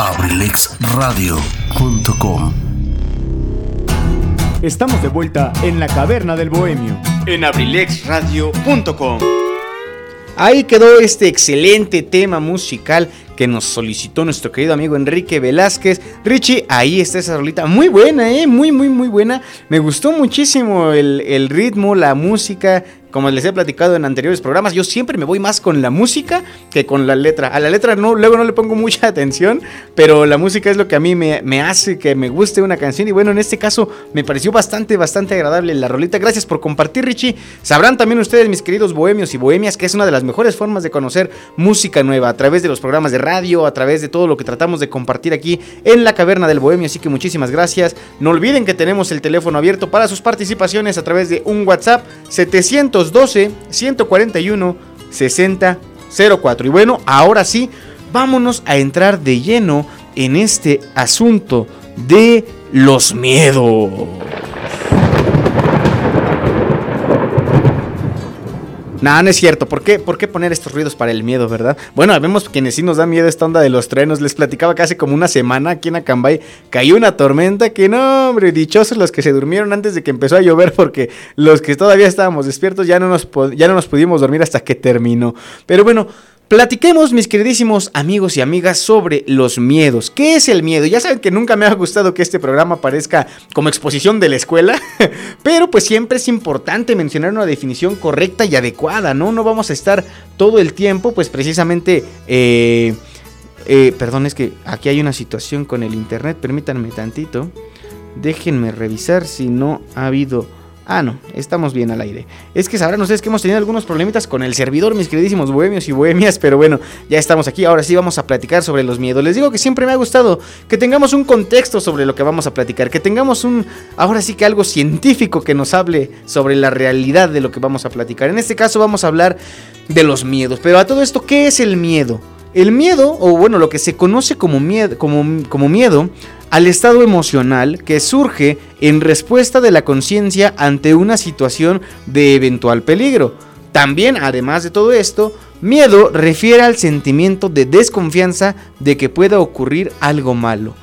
abrilexradio.com Estamos de vuelta en la caverna del bohemio. En abrilexradio.com. Ahí quedó este excelente tema musical que nos solicitó nuestro querido amigo Enrique Velázquez. Richie, ahí está esa rolita. Muy buena, ¿eh? Muy, muy, muy buena. Me gustó muchísimo el, el ritmo, la música. Como les he platicado en anteriores programas, yo siempre me voy más con la música que con la letra. A la letra luego no le pongo mucha atención, pero la música es lo que a mí me, me hace que me guste una canción. Y bueno, en este caso me pareció bastante, bastante agradable la rolita. Gracias por compartir, Richie. Sabrán también ustedes, mis queridos bohemios y bohemias, que es una de las mejores formas de conocer música nueva a través de los programas de radio, a través de todo lo que tratamos de compartir aquí en la Caverna del Bohemio. Así que muchísimas gracias. No olviden que tenemos el teléfono abierto para sus participaciones a través de un WhatsApp 712 141 6004. Y bueno, ahora sí, vámonos a entrar de lleno en este asunto de los miedos. No, no es cierto. ¿Por qué, ¿Por qué poner estos ruidos para el miedo, verdad? Bueno, vemos quienes sí nos da miedo esta onda de los trenos. Les platicaba que hace como una semana aquí en Acambay cayó una tormenta que no, hombre, dichosos los que se durmieron antes de que empezó a llover porque los que todavía estábamos despiertos ya no nos, ya no nos pudimos dormir hasta que terminó. Pero bueno, Platiquemos, mis queridísimos amigos y amigas, sobre los miedos. ¿Qué es el miedo? Ya saben que nunca me ha gustado que este programa parezca como exposición de la escuela, pero pues siempre es importante mencionar una definición correcta y adecuada, ¿no? No vamos a estar todo el tiempo, pues precisamente... Eh, eh, perdón, es que aquí hay una situación con el internet, permítanme tantito. Déjenme revisar si no ha habido Ah, no, estamos bien al aire. Es que sabrán ustedes que hemos tenido algunos problemitas con el servidor, mis queridísimos bohemios y bohemias, pero bueno, ya estamos aquí. Ahora sí vamos a platicar sobre los miedos. Les digo que siempre me ha gustado que tengamos un contexto sobre lo que vamos a platicar, que tengamos un, ahora sí que algo científico que nos hable sobre la realidad de lo que vamos a platicar. En este caso vamos a hablar de los miedos. Pero a todo esto, ¿qué es el miedo? El miedo, o bueno, lo que se conoce como miedo, como, como miedo al estado emocional que surge en respuesta de la conciencia ante una situación de eventual peligro. También, además de todo esto, miedo refiere al sentimiento de desconfianza de que pueda ocurrir algo malo.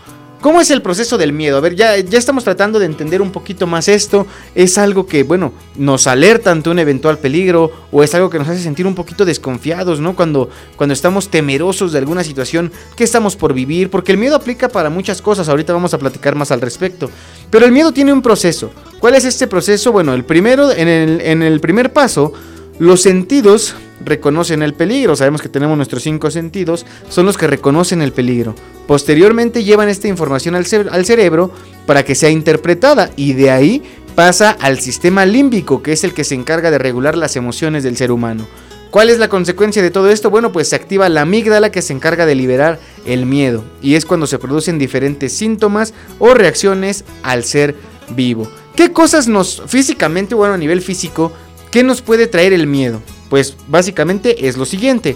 ¿Cómo es el proceso del miedo? A ver, ya, ya estamos tratando de entender un poquito más esto. Es algo que, bueno, nos alerta ante un eventual peligro o es algo que nos hace sentir un poquito desconfiados, ¿no? Cuando, cuando estamos temerosos de alguna situación que estamos por vivir, porque el miedo aplica para muchas cosas. Ahorita vamos a platicar más al respecto. Pero el miedo tiene un proceso. ¿Cuál es este proceso? Bueno, el primero, en el, en el primer paso, los sentidos reconocen el peligro. Sabemos que tenemos nuestros cinco sentidos, son los que reconocen el peligro. Posteriormente llevan esta información al, cerebro para que sea interpretada y de ahí pasa al sistema límbico, que es el que se encarga de regular las emociones del ser humano. ¿Cuál es la consecuencia de todo esto? Bueno, pues se activa la amígdala que se encarga de liberar el miedo y es cuando se producen diferentes síntomas o reacciones al ser vivo. ¿Qué cosas nos físicamente, bueno, a nivel físico, qué nos puede traer el miedo? Pues básicamente es lo siguiente.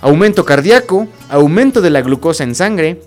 Aumento cardíaco, aumento de la glucosa en sangre,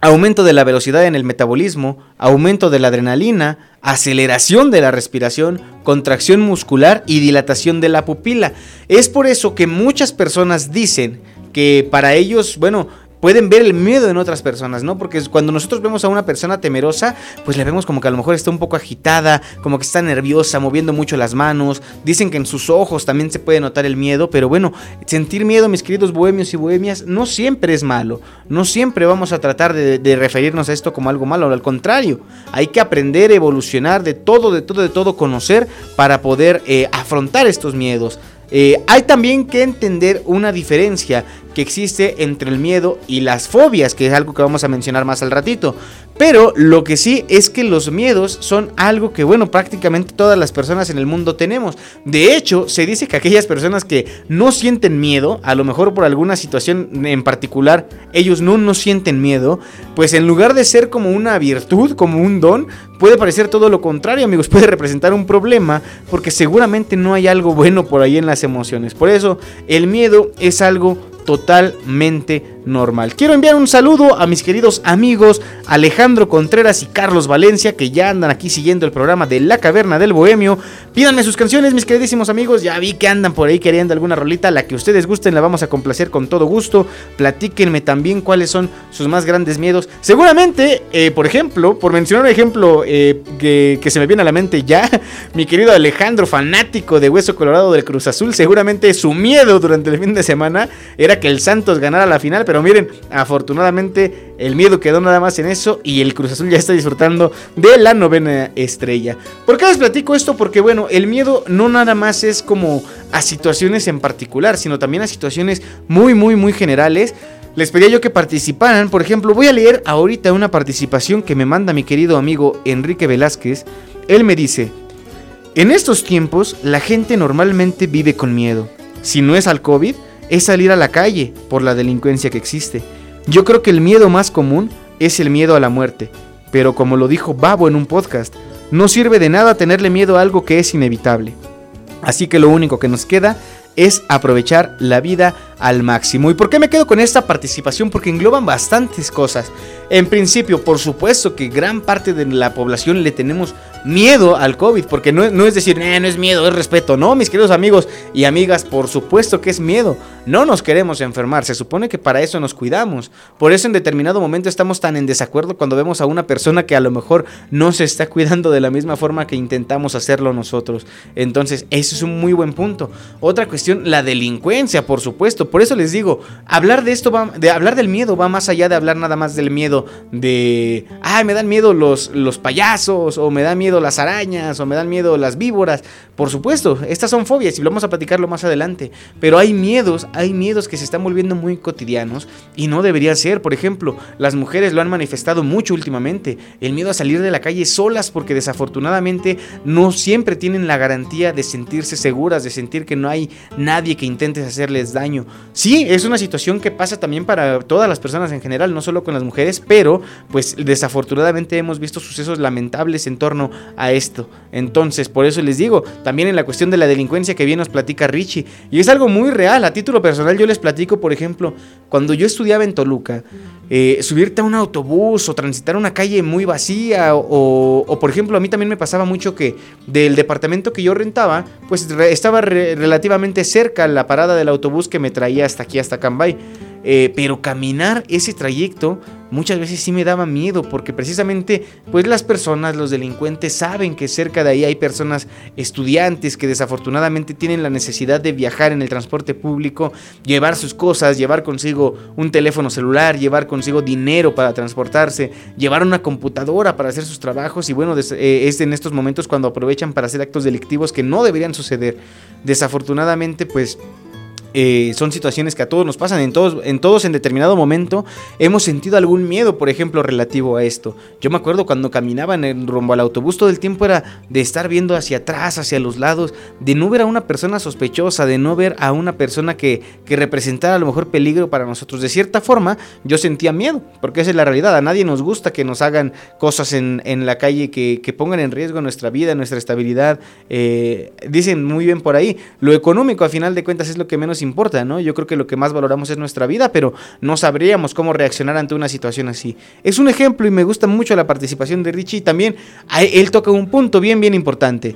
aumento de la velocidad en el metabolismo, aumento de la adrenalina, aceleración de la respiración, contracción muscular y dilatación de la pupila. Es por eso que muchas personas dicen que para ellos, bueno, pueden ver el miedo en otras personas, ¿no? Porque cuando nosotros vemos a una persona temerosa, pues le vemos como que a lo mejor está un poco agitada, como que está nerviosa, moviendo mucho las manos. Dicen que en sus ojos también se puede notar el miedo, pero bueno, sentir miedo, mis queridos bohemios y bohemias, no siempre es malo. No siempre vamos a tratar de, referirnos a esto como algo malo, al contrario, hay que aprender, evolucionar, de todo, de todo, de todo, conocer para poder eh, afrontar estos miedos. Eh, hay también que entender una diferencia que existe entre el miedo y las fobias, que es algo que vamos a mencionar más al ratito. Pero lo que sí es que los miedos son algo que, bueno, prácticamente todas las personas en el mundo tenemos. De hecho, se dice que aquellas personas que no sienten miedo, a lo mejor por alguna situación en particular, ellos no, no sienten miedo, pues en lugar de ser como una virtud, como un don, puede parecer todo lo contrario, amigos, puede representar un problema, porque seguramente no hay algo bueno por ahí en las emociones. Por eso, el miedo es algo totalmente normal. Quiero enviar un saludo a mis queridos amigos Alejandro Contreras y Carlos Valencia que ya andan aquí siguiendo el programa de La Caverna del Bohemio. Pídanme sus canciones, mis queridísimos amigos. Ya vi que andan por ahí queriendo alguna rolita, la que ustedes gusten, la vamos a complacer con todo gusto. Platíquenme también cuáles son sus más grandes miedos. Seguramente, eh, por ejemplo, por mencionar un ejemplo eh, que, que se me viene a la mente ya, mi querido Alejandro, fanático de Hueso Colorado del Cruz Azul, seguramente su miedo durante el fin de semana era que el Santos ganara la final pero miren, afortunadamente el miedo quedó nada más en eso y el Cruz Azul ya está disfrutando de la novena estrella. ¿Por qué les platico esto? Porque bueno, el miedo no nada más es como a situaciones en particular, sino también a situaciones muy, muy, muy generales. Les pedía yo que participaran, por ejemplo, voy a leer ahorita una participación que me manda mi querido amigo Enrique Velázquez. Él me dice, en estos tiempos la gente normalmente vive con miedo. Si no es al COVID, es salir a la calle por la delincuencia que existe. Yo creo que el miedo más común es el miedo a la muerte, pero como lo dijo Babo en un podcast, no sirve de nada tenerle miedo a algo que es inevitable. Así que lo único que nos queda es aprovechar la vida al máximo. ¿Y por qué me quedo con esta participación? Porque engloban bastantes cosas. En principio, por supuesto que gran parte de la población le tenemos miedo al COVID, porque no, no es decir, eh, no es miedo, es respeto. No, mis queridos amigos y amigas, por supuesto que es miedo. No nos queremos enfermar, se supone que para eso nos cuidamos. Por eso en determinado momento estamos tan en desacuerdo cuando vemos a una persona que a lo mejor no se está cuidando de la misma forma que intentamos hacerlo nosotros. Entonces, eso es un muy buen punto. Otra cuestión, la delincuencia, por supuesto. Por eso les digo, hablar de esto va, de hablar del miedo va más allá de hablar nada más del miedo de, ay, me dan miedo los, los payasos, o me dan miedo las arañas, o me dan miedo las víboras. Por supuesto, estas son fobias y lo vamos a platicarlo más adelante. Pero hay miedos, hay miedos que se están volviendo muy cotidianos y no debería ser. Por ejemplo, las mujeres lo han manifestado mucho últimamente. El miedo a salir de la calle solas porque desafortunadamente no siempre tienen la garantía de sentirse seguras, de sentir que no hay nadie que intente hacerles daño. Sí, es una situación que pasa también para todas las personas en general, no solo con las mujeres, pero pues desafortunadamente hemos visto sucesos lamentables en torno a esto. Entonces, por eso les digo, también en la cuestión de la delincuencia que bien nos platica Richie, y es algo muy real, a título personal yo les platico, por ejemplo, cuando yo estudiaba en Toluca, eh, subirte a un autobús o transitar una calle muy vacía, o, o, por ejemplo a mí también me pasaba mucho que del departamento que yo rentaba, pues estaba relativamente cerca la parada del autobús que me traía hasta aquí, hasta Cambay. Eh, pero caminar ese trayecto muchas veces sí me daba miedo porque precisamente pues las personas, los delincuentes saben que cerca de ahí hay personas estudiantes que desafortunadamente tienen la necesidad de viajar en el transporte público, llevar sus cosas, llevar consigo un teléfono celular, llevar consigo dinero para transportarse, llevar una computadora para hacer sus trabajos y bueno, eh, es en estos momentos cuando aprovechan para hacer actos delictivos que no deberían suceder. Desafortunadamente pues eh, son situaciones que a todos nos pasan, en todos, en todos en determinado momento hemos sentido algún miedo, por ejemplo, relativo a esto. Yo me acuerdo cuando caminaba en rumbo al autobús, todo el tiempo era de estar viendo hacia atrás, hacia los lados, de no ver a una persona sospechosa, de no ver a una persona que, que representara a lo mejor peligro para nosotros. De cierta forma, yo sentía miedo, porque esa es la realidad. A nadie nos gusta que nos hagan cosas en, en la calle que, que, pongan en riesgo nuestra vida, nuestra estabilidad. Eh, dicen muy bien por ahí, lo económico a final de cuentas es lo que menos importa, ¿no? Yo creo que lo que más valoramos es nuestra vida, pero no sabríamos cómo reaccionar ante una situación así. Es un ejemplo y me gusta mucho la participación de Richie. También él toca un punto bien, bien importante.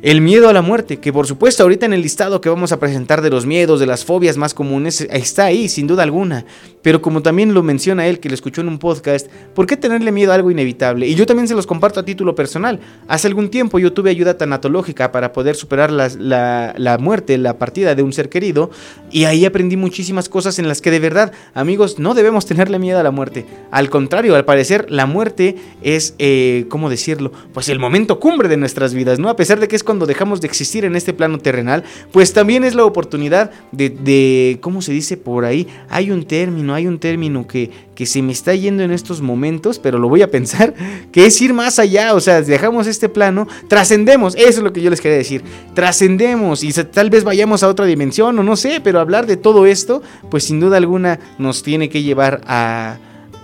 El miedo a la muerte, que por supuesto ahorita en el listado que vamos a presentar de los miedos, de las fobias más comunes, está ahí, sin duda alguna. Pero como también lo menciona él, que lo escuchó en un podcast, ¿por qué tenerle miedo a algo inevitable? Y yo también se los comparto a título personal. Hace algún tiempo yo tuve ayuda tanatológica para poder superar la, la, muerte, la partida de un ser querido, y ahí aprendí muchísimas cosas en las que de verdad, amigos, no debemos tenerle miedo a la muerte. Al contrario, al parecer, la muerte es, eh, ¿cómo decirlo? Pues el momento cumbre de nuestras vidas, ¿no? A pesar de que es cuando dejamos de existir en este plano terrenal, pues también es la oportunidad de, de ¿cómo se dice por ahí? Hay un término, hay un término que, que se me está yendo en estos momentos, pero lo voy a pensar, que es ir más allá, o sea, dejamos este plano, trascendemos, eso es lo que yo les quería decir, trascendemos y tal vez vayamos a otra dimensión o no sé, pero hablar de todo esto, pues sin duda alguna nos tiene que llevar a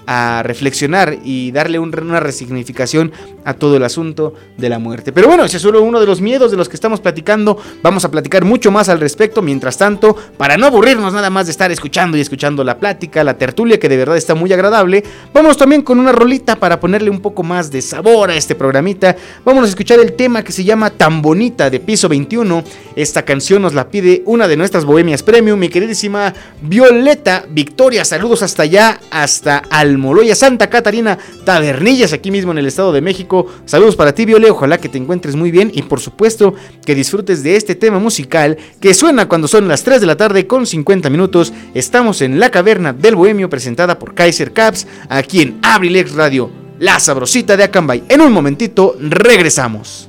a reflexionar y darle un, una resignificación a todo el asunto de la muerte. Pero bueno, ese es solo uno de los miedos de los que estamos platicando. Vamos a platicar mucho más al respecto. Mientras tanto, para no aburrirnos nada más de estar escuchando y escuchando la plática, la tertulia, que de verdad está muy agradable, vamos también con una rolita para ponerle un poco más de sabor a este programita. Vamos a escuchar el tema que se llama Tan Bonita de Piso 21. Esta canción nos la pide una de nuestras bohemias premium, mi queridísima Violeta Victoria. Saludos hasta allá, hasta al Moloya, Santa Catarina, Tabernillas, aquí mismo en el Estado de México. Saludos para ti, Viole, ojalá que te encuentres muy bien y por supuesto que disfrutes de este tema musical que suena cuando son las 3 de la tarde con 50 minutos. Estamos en la caverna del Bohemio presentada por Kaiser Caps, aquí en Abrilex Radio, la sabrosita de Acambay. En un momentito regresamos.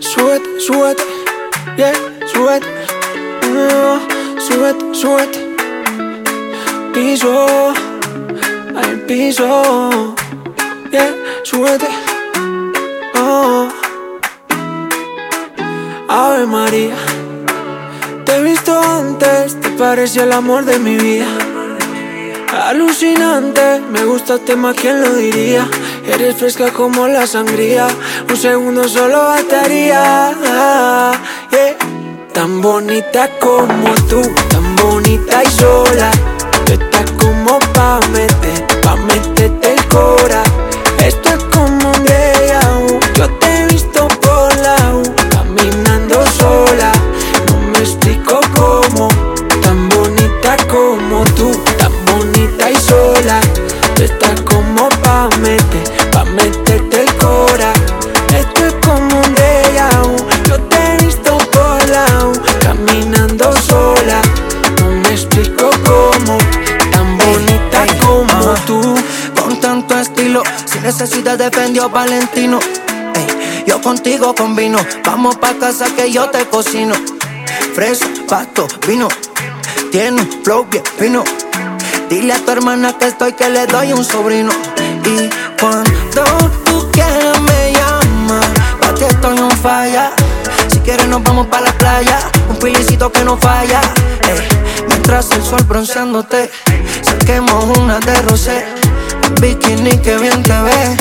Sweat, sweat. Yeah, súbete, uh, súbete, súbete, piso, al piso, yeah, súbete, oh. Ave María, te he visto antes, te parece el amor de mi vida. Alucinante, me gustaste más, ¿quién lo diría? Eres fresca como la sangría, un segundo solo bastaría. Tan bonita como tú, tan bonita y sola. Tú estás como pa' meter, pa' meterte el cora. Necesidad de Fendi Valentino. Yo contigo combino, vamos pa' casa que yo te cocino. Fresa, pasto, vino, tiene un flow bien fino. Dile a tu hermana que estoy, que le doy un sobrino. Y cuando tú quieras me llamas, pa' ti estoy un falla. Si quieres nos vamos pa' la playa, un pilicito que no falla. Mientras el sol bronceándote, saquemos una de rosé. Bikini que bien te ve,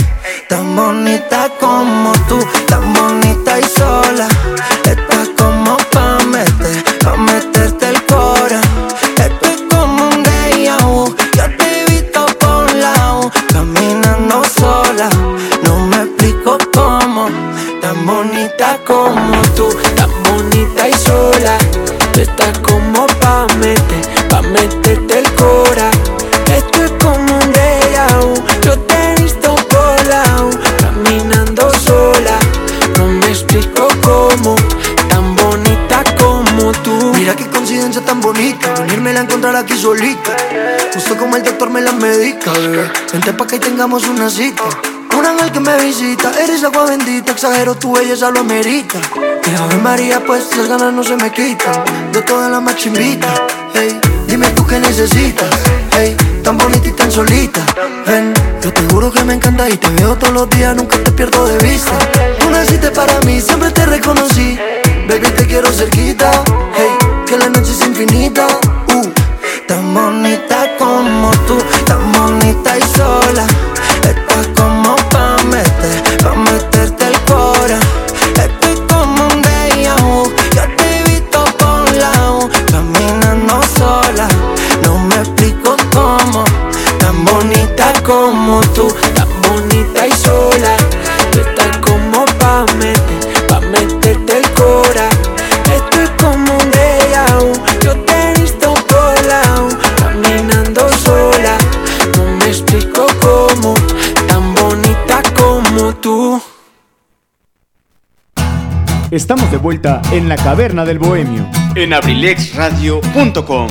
tan bonita como tú, tan bonita y sola. Estás como pa' meter, pa' meterte aquí solita. Justo como el doctor me la medica, bebé. Vente pa' que tengamos una cita. Un ángel que me visita, eres agua bendita, exagero tu belleza lo amerita. Que Ave María, pues las ganas no se me quitan. De toda la machimbita, hey, dime tú qué necesitas, hey, tan bonita y tan solita. Ven, yo te juro que me encanta y te veo todos los días, nunca te pierdo de vista. Tú naciste para mí, siempre te reconocí. Baby, te quiero cerquita, hey, que la noche es infinita. Uh, de vuelta en la caverna del bohemio. En abrilexradio.com.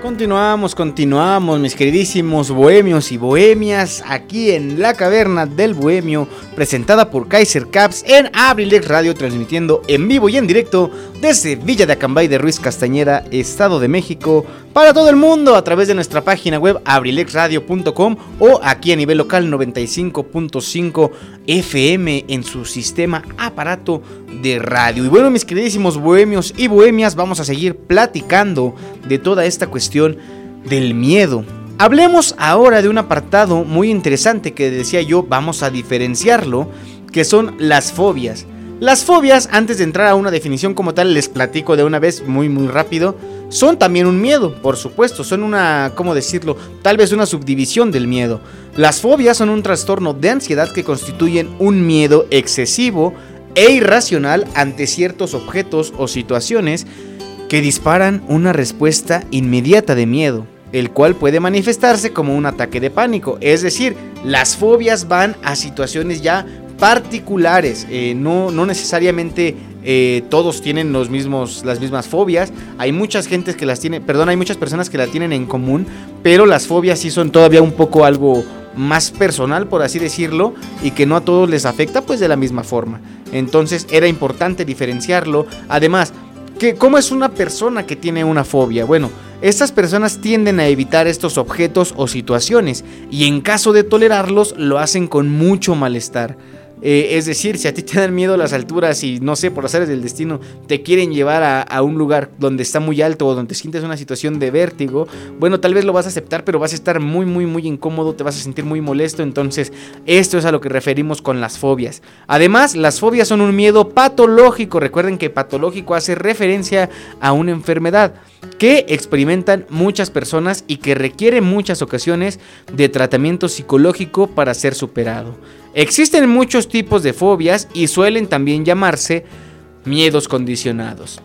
Continuamos, continuamos, mis queridísimos bohemios y bohemias, aquí en la caverna del bohemio, presentada por Kaiser Caps en Abrilex Radio, transmitiendo en vivo y en directo desde Villa de Acambay de Ruiz Castañeda, Estado de México, para todo el mundo a través de nuestra página web abrilexradio.com o aquí a nivel local 95.5 FM en su sistema aparato de radio. Y bueno, mis queridísimos bohemios y bohemias, vamos a seguir platicando de toda esta cuestión del miedo. Hablemos ahora de un apartado muy interesante que decía yo, vamos a diferenciarlo, que son las fobias. Las fobias, antes de entrar a una definición como tal, les platico de una vez muy muy rápido, son también un miedo, por supuesto, son una, ¿cómo decirlo? Tal vez una subdivisión del miedo. Las fobias son un trastorno de ansiedad que constituyen un miedo excesivo e irracional ante ciertos objetos o situaciones que disparan una respuesta inmediata de miedo, el cual puede manifestarse como un ataque de pánico. Es decir, las fobias van a situaciones ya particulares, eh, no, no, necesariamente eh, todos tienen los mismos, las mismas fobias. Hay muchas gentes que las tienen, perdón, hay muchas personas que la tienen en común, pero las fobias sí son todavía un poco algo más personal, por así decirlo, y que no a todos les afecta pues de la misma forma. Entonces era importante diferenciarlo. Además, que ¿cómo es una persona que tiene una fobia? Bueno, estas personas tienden a evitar estos objetos o situaciones y en caso de tolerarlos lo hacen con mucho malestar. Eh, es decir, si a ti te dan miedo las alturas y no sé, por las áreas del destino, te quieren llevar a, a, un lugar donde está muy alto o donde sientes una situación de vértigo, bueno, tal vez lo vas a aceptar, pero vas a estar muy, muy, muy incómodo, te vas a sentir muy molesto. Entonces, esto es a lo que referimos con las fobias. Además, las fobias son un miedo patológico. Recuerden que patológico hace referencia a una enfermedad que experimentan muchas personas y que requiere muchas ocasiones de tratamiento psicológico para ser superado. Existen muchos tipos de fobias y suelen también llamarse miedos condicionados.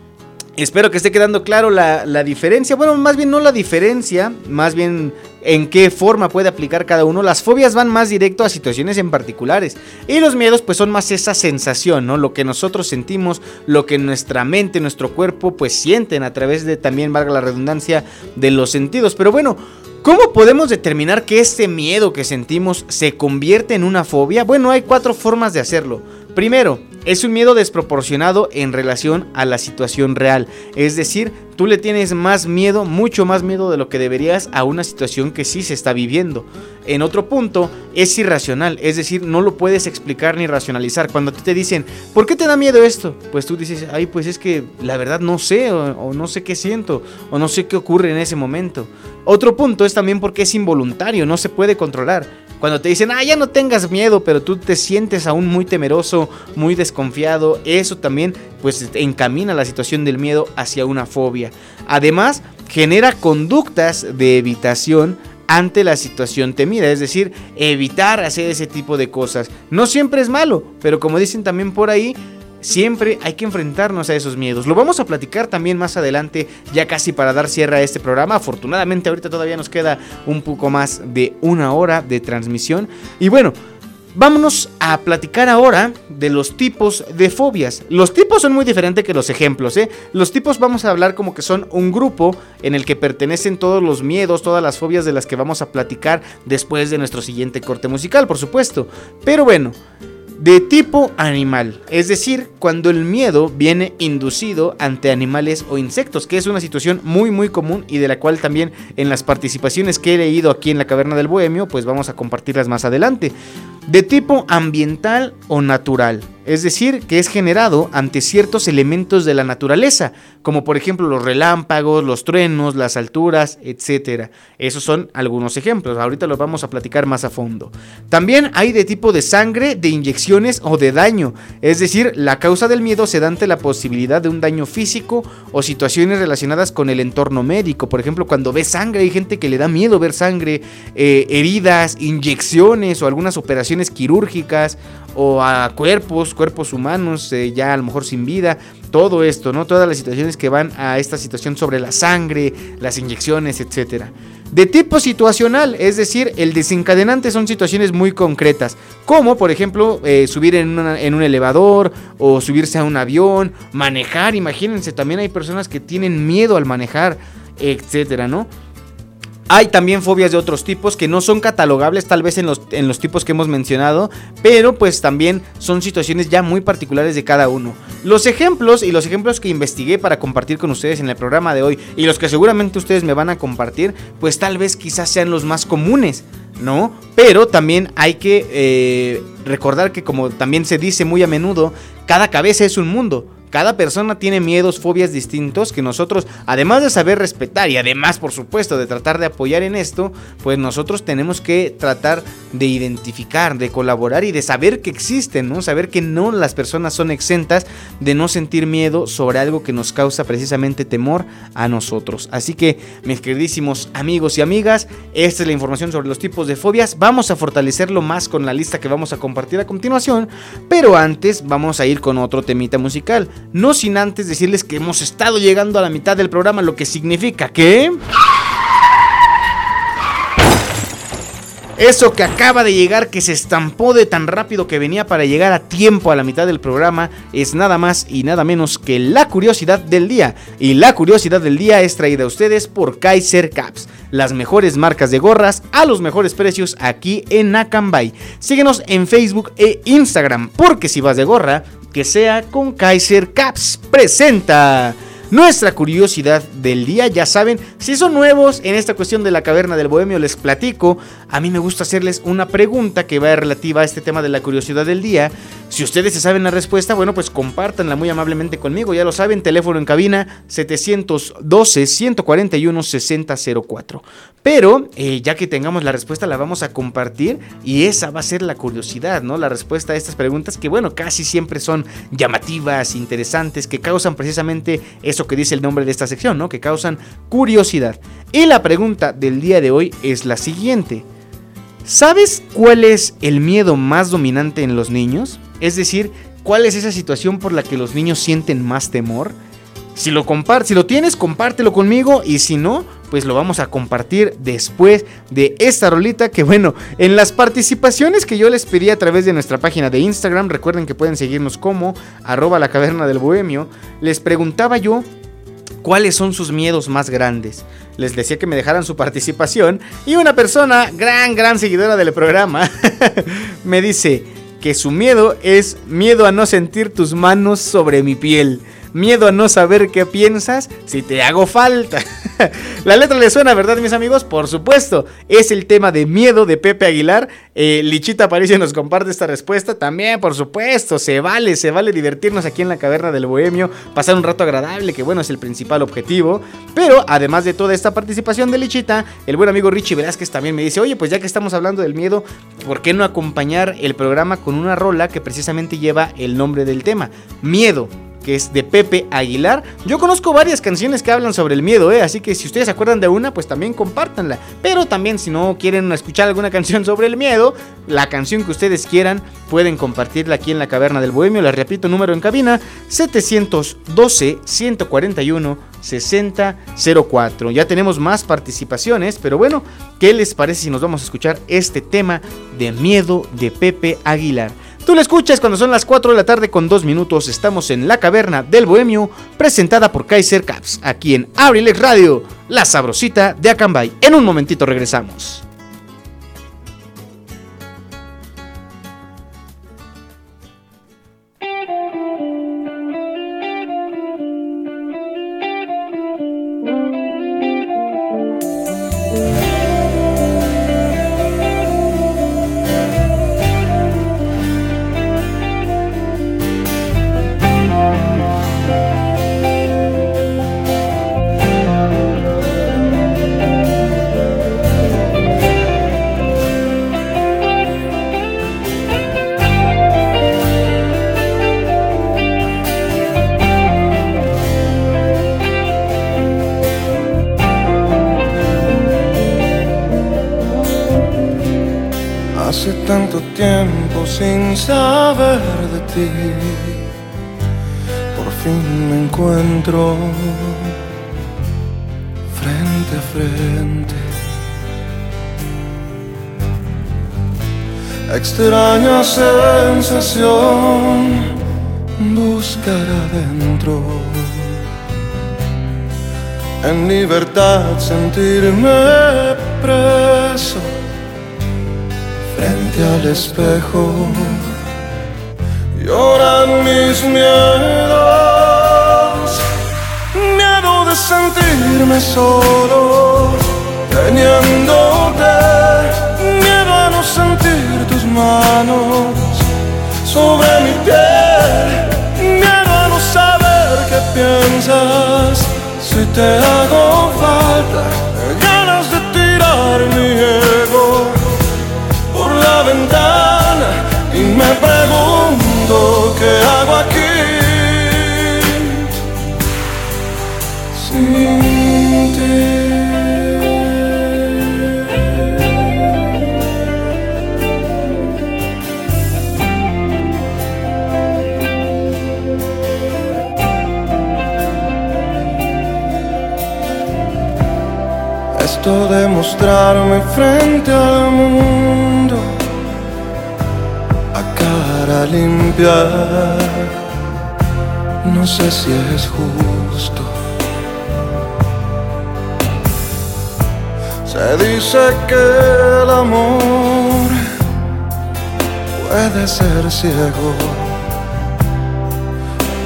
Espero que esté quedando claro la, la, diferencia. Bueno, más bien no la diferencia, más bien en qué forma puede aplicar cada uno. Las fobias van más directo a situaciones en particulares. Y los miedos pues son más esa sensación, ¿no? Lo que nosotros sentimos, lo que nuestra mente, nuestro cuerpo pues sienten a través de también, valga la redundancia, de los sentidos. Pero bueno, ¿Cómo podemos determinar que este miedo que sentimos se convierte en una fobia? Bueno, hay cuatro formas de hacerlo. Primero, es un miedo desproporcionado en relación a la situación real. Es decir, tú le tienes más miedo, mucho más miedo de lo que deberías a una situación que sí se está viviendo. En otro punto, es irracional. Es decir, no lo puedes explicar ni racionalizar. Cuando te dicen, ¿por qué te da miedo esto? Pues tú dices, ay, pues es que la verdad no sé, o, o no sé qué siento, o no sé qué ocurre en ese momento. Otro punto es también porque es involuntario, no se puede controlar. Cuando te dicen, ah, ya no tengas miedo, pero tú te sientes aún muy temeroso, muy desconfiado, eso también pues encamina la situación del miedo hacia una fobia. Además, genera conductas de evitación ante la situación temida, es decir, evitar hacer ese tipo de cosas. No siempre es malo, pero como dicen también por ahí, siempre hay que enfrentarnos a esos miedos. Lo vamos a platicar también más adelante, ya casi para dar cierre a este programa. Afortunadamente ahorita todavía nos queda un poco más de una hora de transmisión. Y bueno, Vámonos a platicar ahora de los tipos de fobias. Los tipos son muy diferentes que los ejemplos, ¿eh? Los tipos vamos a hablar como que son un grupo en el que pertenecen todos los miedos, todas las fobias de las que vamos a platicar después de nuestro siguiente corte musical, por supuesto. Pero bueno, de tipo animal, es decir, cuando el miedo viene inducido ante animales o insectos, que es una situación muy muy común y de la cual también en las participaciones que he leído aquí en la Caverna del Bohemio, pues vamos a compartirlas más adelante. De tipo ambiental o natural, es decir, que es generado ante ciertos elementos de la naturaleza, como por ejemplo los relámpagos, los truenos, las alturas, etc. Esos son algunos ejemplos, ahorita los vamos a platicar más a fondo. También hay de tipo de sangre, de inyecciones o de daño, es decir, la causa del miedo se da ante la posibilidad de un daño físico o situaciones relacionadas con el entorno médico, por ejemplo, cuando ves sangre, hay gente que le da miedo ver sangre, eh, heridas, inyecciones o algunas operaciones quirúrgicas o a cuerpos, cuerpos humanos eh, ya a lo mejor sin vida, todo esto, ¿no? Todas las situaciones que van a esta situación sobre la sangre, las inyecciones, etcétera. De tipo situacional, es decir, el desencadenante son situaciones muy concretas, como por ejemplo eh, subir en, en un elevador o subirse a un avión, manejar, imagínense, también hay personas que tienen miedo al manejar, etcétera, ¿no? Hay también fobias de otros tipos que no son catalogables tal vez en los, en los tipos que hemos mencionado, pero pues también son situaciones ya muy particulares de cada uno. Los ejemplos y los ejemplos que investigué para compartir con ustedes en el programa de hoy y los que seguramente ustedes me van a compartir, pues tal vez quizás sean los más comunes. ¿No? Pero también hay que eh, recordar que como también se dice muy a menudo, cada cabeza es un mundo. Cada persona tiene miedos, fobias distintos que nosotros, además de saber respetar y además, por supuesto, de tratar de apoyar en esto, pues nosotros tenemos que tratar de identificar, de colaborar y de saber que existen, ¿no? Saber que no las personas son exentas de no sentir miedo sobre algo que nos causa precisamente temor a nosotros. Así que, mis queridísimos amigos y amigas, esta es la información sobre los tipos de fobias. Vamos a fortalecerlo más con la lista que vamos a compartir a continuación, pero antes vamos a ir con otro temita musical. No sin antes decirles que hemos estado llegando a la mitad del programa, lo que significa que... Eso que acaba de llegar, que se estampó de tan rápido que venía para llegar a tiempo a la mitad del programa, es nada más y nada menos que la curiosidad del día. Y la curiosidad del día es traída a ustedes por Kaiser Caps, las mejores marcas de gorras a los mejores precios aquí en Acambay. Síguenos en Facebook e Instagram, porque si vas de gorra, que sea con Kaiser Caps. Presenta nuestra curiosidad del día. Ya saben, si son nuevos en esta cuestión de la caverna del bohemio, les platico. A mí me gusta hacerles una pregunta que va relativa a este tema de la curiosidad del día. Si ustedes se saben la respuesta, bueno, pues compártanla muy amablemente conmigo. Ya lo saben, teléfono en cabina 712-141-6004. Pero eh, ya que tengamos la respuesta, la vamos a compartir y esa va a ser la curiosidad, ¿no? La respuesta a estas preguntas que, bueno, casi siempre son llamativas, interesantes, que causan precisamente eso que dice el nombre de esta sección, ¿no? Que causan curiosidad. Y la pregunta del día de hoy es la siguiente. ¿Sabes cuál es el miedo más dominante en los niños? Es decir, ¿cuál es esa situación por la que los niños sienten más temor? Si lo, si lo tienes, compártelo conmigo y si no, pues lo vamos a compartir después de esta rolita que bueno, en las participaciones que yo les pedí a través de nuestra página de Instagram, recuerden que pueden seguirnos como arroba la caverna del bohemio, les preguntaba yo cuáles son sus miedos más grandes. Les decía que me dejaran su participación y una persona, gran, gran seguidora del programa, me dice que su miedo es miedo a no sentir tus manos sobre mi piel miedo a no saber qué piensas si te hago falta. la letra le suena, ¿verdad, mis amigos? Por supuesto, es el tema de miedo de Pepe Aguilar. Eh, Lichita Aparicio nos comparte esta respuesta. También, por supuesto, se vale, se vale divertirnos aquí en la caverna del Bohemio, pasar un rato agradable, que bueno, es el principal objetivo. Pero además de toda esta participación de Lichita, el buen amigo Richie Velázquez también me dice: Oye, pues ya que estamos hablando del miedo, ¿por qué no acompañar el programa con una rola que precisamente lleva el nombre del tema? Miedo que es de Pepe Aguilar. Yo conozco varias canciones que hablan sobre el miedo, ¿eh? así que si ustedes se acuerdan de una, pues también compártanla. Pero también si no quieren escuchar alguna canción sobre el miedo, la canción que ustedes quieran, pueden compartirla aquí en la Caverna del Bohemio. Les repito, número en cabina 712 141 6004. Ya tenemos más participaciones, pero bueno, ¿qué les parece si nos vamos a escuchar este tema de miedo de Pepe Aguilar? Tú lo escuchas cuando son las 4 de la tarde con 2 minutos. Estamos en la caverna del Bohemio, presentada por Kaiser Caps, aquí en Abrilex Radio, la sabrosita de Acambay. En un momentito regresamos. Sin saber de ti. Por fin me encuentro frente a frente. Extraña sensación buscar adentro. En libertad sentirme preso al espejo lloran mis miedos, miedo de sentirme solo, teniéndote, miedo a no sentir tus manos sobre mi piel, miedo a no saber qué piensas si te hago falta, ganas de tirar mi pregunto qué hago aquí. Sin ti. Esto de mostrarme frente al mundo limpiar. No sé si es justo. Se dice que el amor puede ser ciego.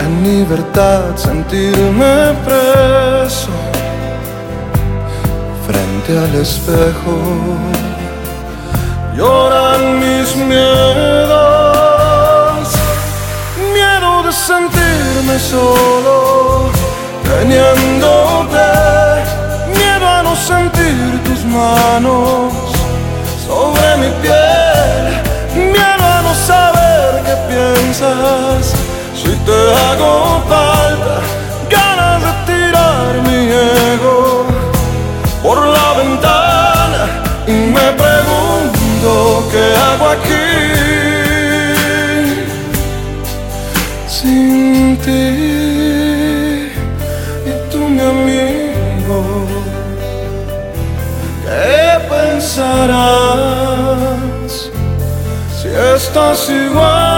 en libertad sentirme preso frente al espejo. Lloran mis miedos, sentirme solo, teniéndote, miedo a no sentir tus manos sobre mi piel, miedo a no saber qué piensas. Si te hago falta, ganas de tirar mi ego por la ventana y me pregunto qué hago aquí ti y tú mi amigo. ¿Qué pensarás si estás igual?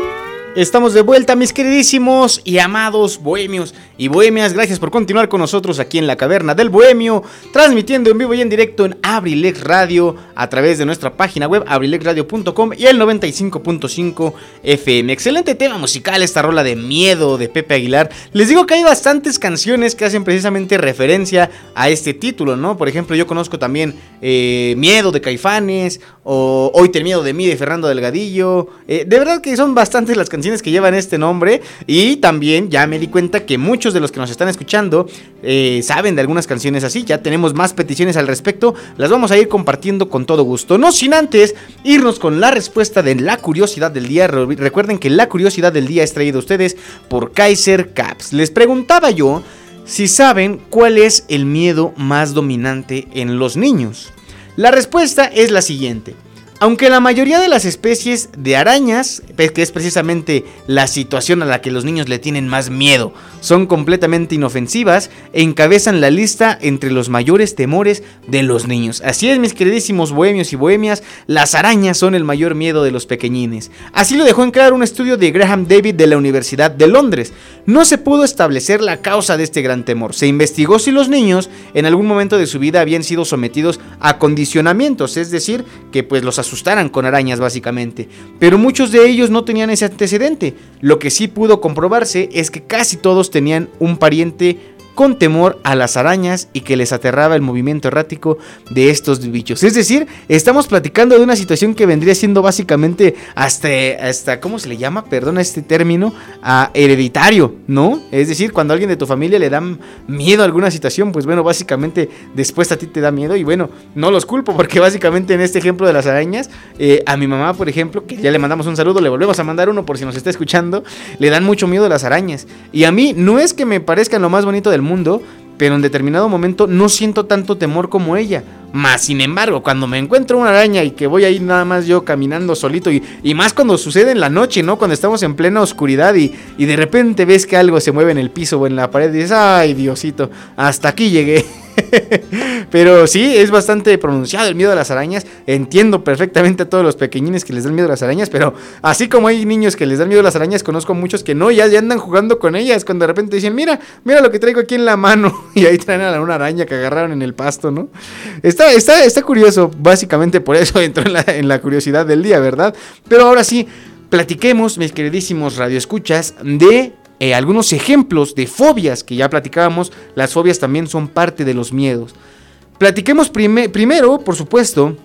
Estamos de vuelta, mis queridísimos y amados bohemios y bohemias. Gracias por continuar con nosotros aquí en la Caverna del Bohemio, transmitiendo en vivo y en directo en Abrilex Radio a través de nuestra página web abrilexradio.com y el 95.5 FM. Excelente tema musical esta rola de miedo de Pepe Aguilar. Les digo que hay bastantes canciones que hacen precisamente referencia a este título, ¿no? Por ejemplo, yo conozco también eh, Miedo de Caifanes o Hoy te miedo de mí de Fernando Delgadillo. Eh, de verdad que son bastantes las canciones que llevan este nombre y también ya me di cuenta que muchos de los que nos están escuchando eh, saben de algunas canciones así. Ya tenemos más peticiones al respecto. Las vamos a ir compartiendo con todo gusto. No sin antes irnos con la respuesta de la curiosidad del día. Recuerden que la curiosidad del día es traída a ustedes por Kaiser Caps. Les preguntaba yo si saben cuál es el miedo más dominante en los niños. La respuesta es la siguiente. Aunque la mayoría de las especies de arañas, que es precisamente la situación a la que los niños le tienen más miedo, son completamente inofensivas, encabezan la lista entre los mayores temores de los niños. Así es, mis queridísimos bohemios y bohemias, las arañas son el mayor miedo de los pequeñines. Así lo dejó en claro un estudio de Graham David de la Universidad de Londres. No se pudo establecer la causa de este gran temor. Se investigó si los niños en algún momento de su vida habían sido sometidos a condicionamientos, es decir, que pues los asustaran con arañas básicamente. Pero muchos de ellos no tenían ese antecedente. Lo que sí pudo comprobarse es que casi todos tenían un pariente con temor a las arañas y que les aterraba el movimiento errático de estos bichos. Es decir, estamos platicando de una situación que vendría siendo básicamente hasta, hasta ¿cómo se le llama? Perdona este término, a hereditario, ¿no? Es decir, cuando a alguien de tu familia le da miedo a alguna situación, pues bueno, básicamente después a ti te da miedo y bueno, no los culpo porque básicamente en este ejemplo de las arañas, eh, a mi mamá, por ejemplo, que ya le mandamos un saludo, le volvemos a mandar uno por si nos está escuchando, le dan mucho miedo a las arañas. Y a mí no es que me parezcan lo más bonito del mundo, pero en determinado momento no siento tanto temor como ella. Más sin embargo, cuando me encuentro una araña y que voy ahí nada más yo caminando solito, y, y más cuando sucede en la noche, ¿no? Cuando estamos en plena oscuridad y, y de repente ves que algo se mueve en el piso o en la pared y dices, ay Diosito, hasta aquí llegué. Pero sí, es bastante pronunciado el miedo a las arañas. Entiendo perfectamente a todos los pequeñines que les dan miedo a las arañas, pero así como hay niños que les dan miedo a las arañas, conozco muchos que no, ya, ya andan jugando con ellas. Cuando de repente dicen, mira, mira lo que traigo aquí en la mano. Y ahí traen a una araña que agarraron en el pasto, ¿no? Está, está, está curioso, básicamente por eso entró en la, en la curiosidad del día, ¿verdad? Pero ahora sí, platiquemos, mis queridísimos radioescuchas, de eh, algunos ejemplos de fobias que ya platicábamos. Las fobias también son parte de los miedos. Platiquemos primero, por supuesto,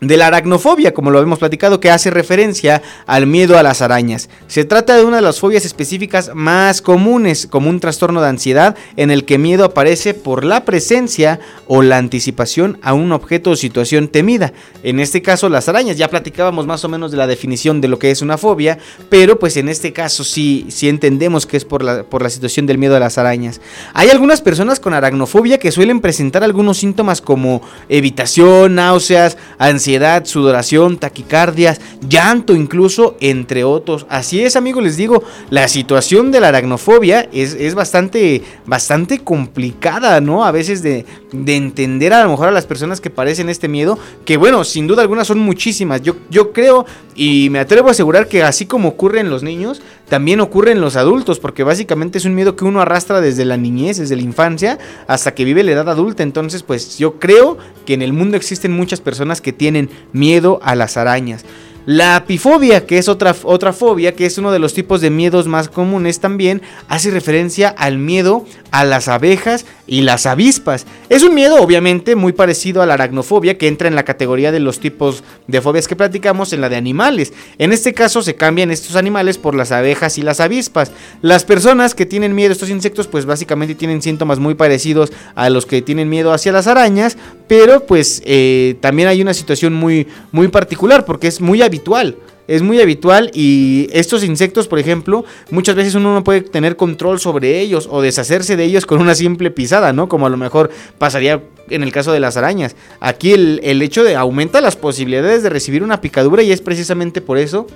de la aracnofobia, como lo hemos platicado, que hace referencia al miedo a las arañas. Se trata de una de las fobias específicas más comunes, como un trastorno de ansiedad en el que miedo aparece por la presencia o la anticipación a un objeto o situación temida. En este caso, las arañas. Ya platicábamos más o menos de la definición de lo que es una fobia, pero pues en este caso sí, entendemos que es por la, por la situación del miedo a las arañas. Hay algunas personas con aracnofobia que suelen presentar algunos síntomas como evitación, náuseas, ansiedad, ansiedad, sudoración, taquicardias, llanto incluso, entre otros. Así es, amigos, les digo, la situación de la aracnofobia es, bastante, bastante complicada, ¿no? A veces de, de, entender a lo mejor a las personas que padecen este miedo, que bueno, sin duda alguna son muchísimas. Yo, yo creo y me atrevo a asegurar que así como ocurre en los niños, también ocurre en los adultos, porque básicamente es un miedo que uno arrastra desde la niñez, desde la infancia, hasta que vive la edad adulta. Entonces, pues yo creo que en el mundo existen muchas personas que tienen miedo a las arañas. La apifobia, que es otra, otra fobia, que es uno de los tipos de miedos más comunes también, hace referencia al miedo a las abejas y las avispas. Es un miedo obviamente muy parecido a la aracnofobia, que entra en la categoría de los tipos de fobias que platicamos en la de animales. En este caso se cambian estos animales por las abejas y las avispas. Las personas que tienen miedo a estos insectos, pues básicamente tienen síntomas muy parecidos a los que tienen miedo hacia las arañas, pero pues eh, también hay una situación muy, muy particular, porque es muy habitual. Es muy habitual y estos insectos, por ejemplo, muchas veces uno no puede tener control sobre ellos o deshacerse de ellos con una simple pisada, ¿no? Como a lo mejor pasaría en el caso de las arañas. Aquí el, el hecho de aumenta las posibilidades de recibir una picadura y es precisamente por eso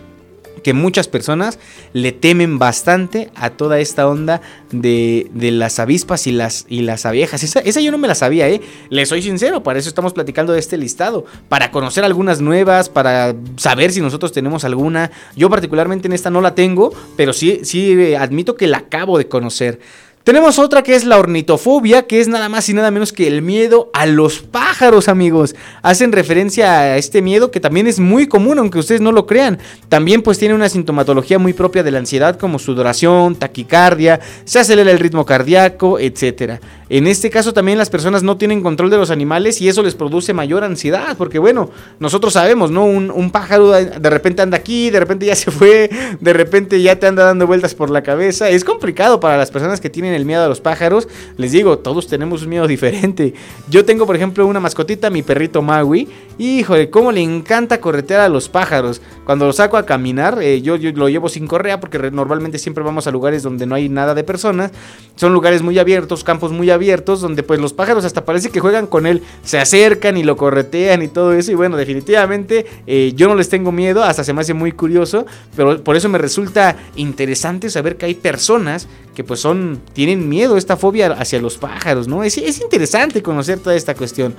que muchas personas le temen bastante a toda esta onda de, de las avispas y las, y las abejas. Esa, esa, yo no me la sabía, ¿eh? Le soy sincero, para eso estamos platicando de este listado, para conocer algunas nuevas, para saber si nosotros tenemos alguna. Yo particularmente en esta no la tengo, pero sí, sí eh, admito que la acabo de conocer. Tenemos otra que es la ornitofobia, que es nada más y nada menos que el miedo a los pájaros, amigos. Hacen referencia a este miedo que también es muy común, aunque ustedes no lo crean. También pues tiene una sintomatología muy propia de la ansiedad como sudoración, taquicardia, se acelera el ritmo cardíaco, etc. En este caso también las personas no tienen control de los animales y eso les produce mayor ansiedad, porque bueno, nosotros sabemos, ¿no? Un, un pájaro de repente anda aquí, de repente ya se fue, de repente ya te anda dando vueltas por la cabeza. Es complicado para las personas que tienen el miedo a los pájaros, les digo, todos tenemos un miedo diferente. Yo tengo, por ejemplo, una mascotita, mi perrito Maui. Y, híjole, cómo le encanta corretear a los pájaros. Cuando lo saco a caminar, eh, yo, lo llevo sin correa porque normalmente siempre vamos a lugares donde no hay nada de personas. Son lugares muy abiertos, campos muy abiertos, donde pues los pájaros hasta parece que juegan con él, se acercan y lo corretean y todo eso. Y bueno, definitivamente eh, yo no les tengo miedo, hasta se me hace muy curioso, pero por eso me resulta interesante saber que hay personas que pues son tienen miedo, esta fobia hacia los pájaros, ¿no? Es, es interesante conocer toda esta cuestión.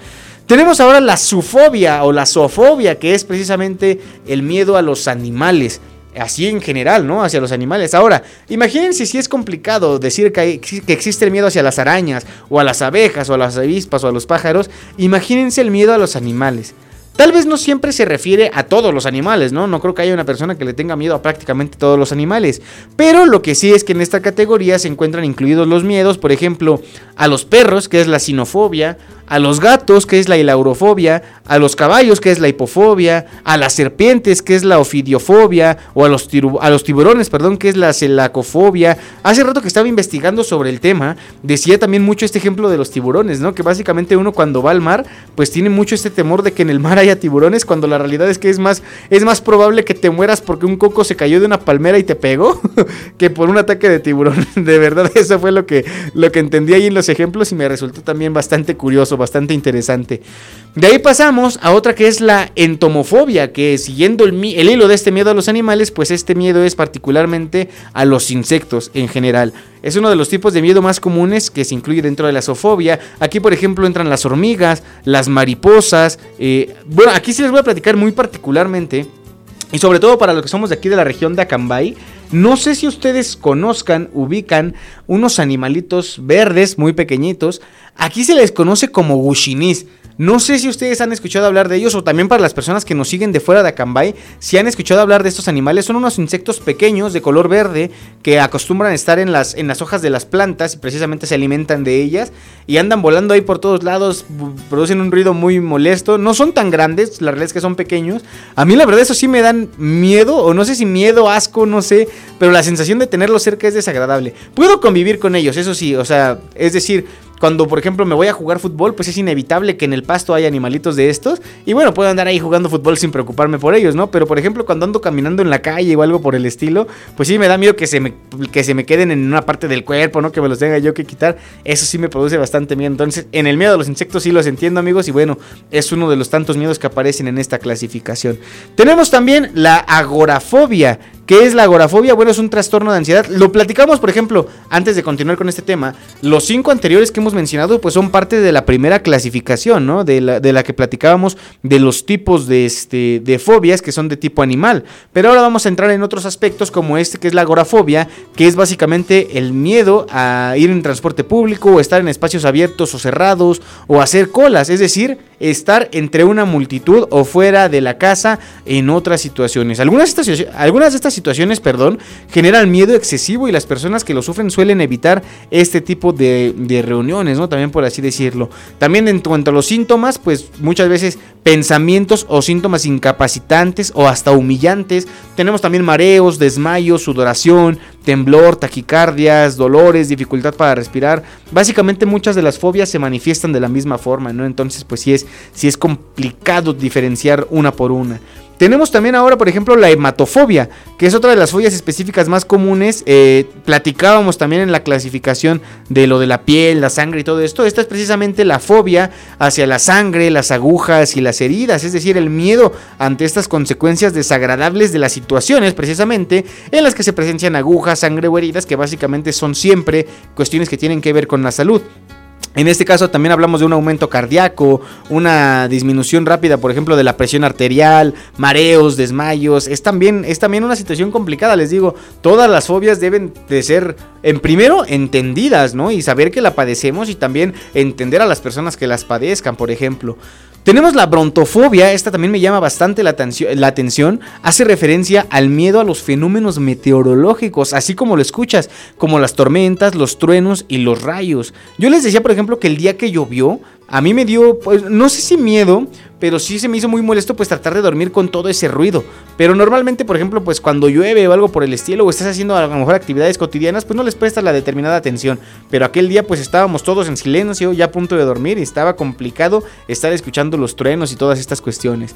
Tenemos ahora la zoofobia o la zoofobia, que es precisamente el miedo a los animales así en general, ¿no? Hacia los animales. Ahora, imagínense si es complicado decir que, que, existe el miedo hacia las arañas, o a las abejas, o a las avispas, o a los pájaros. Imagínense el miedo a los animales. Tal vez no siempre se refiere a todos los animales, ¿no? No creo que haya una persona que le tenga miedo a prácticamente todos los animales. Pero lo que sí es que en esta categoría se encuentran incluidos los miedos, por ejemplo, a los perros, que es la sinofobia, a los gatos, que es la hilaurofobia, a los caballos, que es la hipofobia, a las serpientes, que es la ofidiofobia, o a los, a los tiburones, perdón, que es la celacofobia. Hace rato que estaba investigando sobre el tema, decía también mucho este ejemplo de los tiburones, ¿no? Que básicamente uno cuando va al mar, pues tiene mucho este temor de que en el mar haya tiburones, cuando la realidad es que es más, es más probable que te mueras porque un coco se cayó de una palmera y te pegó, que por un ataque de tiburón. De verdad, eso fue lo que, lo que entendí ahí en los ejemplos y me resultó también bastante curioso bastante interesante. De ahí pasamos a otra que es la entomofobia, que siguiendo el, hilo de este miedo a los animales, pues este miedo es particularmente a los insectos en general. Es uno de los tipos de miedo más comunes que se incluye dentro de la zoofobia. Aquí, por ejemplo, entran las hormigas, las mariposas. Eh, bueno, aquí sí les voy a platicar muy particularmente. Y sobre todo para los que somos de aquí de la región de Acambay, no sé si ustedes conozcan, ubican unos animalitos verdes muy pequeñitos. Aquí se les conoce como gushinis. No sé si ustedes han escuchado hablar de ellos o también para las personas que nos siguen de fuera de Acambay, si han escuchado hablar de estos animales, son unos insectos pequeños de color verde que acostumbran a estar en las, en las hojas de las plantas y precisamente se alimentan de ellas y andan volando ahí por todos lados, producen un ruido muy molesto, no son tan grandes, la realidad es que son pequeños. A mí la verdad eso sí me dan miedo o no sé si miedo, asco, no sé, pero la sensación de tenerlos cerca es desagradable. Puedo convivir con ellos, eso sí, o sea, es decir, cuando, por ejemplo, me voy a jugar fútbol, pues es inevitable que en el pasto haya animalitos de estos. Y bueno, puedo andar ahí jugando fútbol sin preocuparme por ellos, ¿no? Pero, por ejemplo, cuando ando caminando en la calle o algo por el estilo, pues sí me da miedo que se me, que se me queden en una parte del cuerpo, ¿no? Que me los tenga yo que quitar. Eso sí me produce bastante miedo. Entonces, en el miedo a los insectos sí los entiendo, amigos. Y bueno, es uno de los tantos miedos que aparecen en esta clasificación. Tenemos también la agorafobia ¿Qué es la agorafobia? Bueno, es un trastorno de ansiedad. Lo platicamos, por ejemplo, antes de continuar con este tema. Los cinco anteriores que hemos mencionado, pues son parte de la primera clasificación, ¿no? De la, de la que platicábamos de los tipos de, este, de fobias que son de tipo animal. Pero ahora vamos a entrar en otros aspectos como este, que es la agorafobia, que es básicamente el miedo a ir en transporte público o estar en espacios abiertos o cerrados o hacer colas. Es decir, estar entre una multitud o fuera de la casa en otras situaciones. Algunas de estas, algunas de estas situaciones, perdón, generan miedo excesivo y las personas que lo sufren suelen evitar este tipo de, de reuniones, ¿no? También por así decirlo. También en cuanto a los síntomas, pues muchas veces pensamientos o síntomas incapacitantes o hasta humillantes. Tenemos también mareos, desmayos, sudoración, temblor, taquicardias, dolores, dificultad para respirar. Básicamente muchas de las fobias se manifiestan de la misma forma, ¿no? Entonces, pues sí es, sí es complicado diferenciar una por una. Tenemos también ahora, por ejemplo, la hematofobia, que es otra de las fobias específicas más comunes. Eh, platicábamos también en la clasificación de lo de la piel, la sangre y todo esto. Esta es precisamente la fobia hacia la sangre, las agujas y las heridas, es decir, el miedo ante estas consecuencias desagradables de las situaciones, precisamente, en las que se presencian agujas, sangre o heridas, que básicamente son siempre cuestiones que tienen que ver con la salud. En este caso también hablamos de un aumento cardíaco, una disminución rápida, por ejemplo, de la presión arterial, mareos, desmayos. Es también, es también una situación complicada, les digo. Todas las fobias deben de ser, en primero, entendidas, ¿no? Y saber que la padecemos y también entender a las personas que las padezcan, por ejemplo. Tenemos la brontofobia, esta también me llama bastante la, atención, hace referencia al miedo a los fenómenos meteorológicos, así como lo escuchas, como las tormentas, los truenos y los rayos. Yo les decía, por ejemplo, que el día que llovió, a mí me dio, pues, no sé si miedo, pero sí se me hizo muy molesto pues tratar de dormir con todo ese ruido. Pero normalmente, por ejemplo, pues cuando llueve o algo por el estilo o estás haciendo a lo mejor actividades cotidianas, pues no les prestas la determinada atención. Pero aquel día pues estábamos todos en silencio, ya a punto de dormir y estaba complicado estar escuchando los truenos y todas estas cuestiones.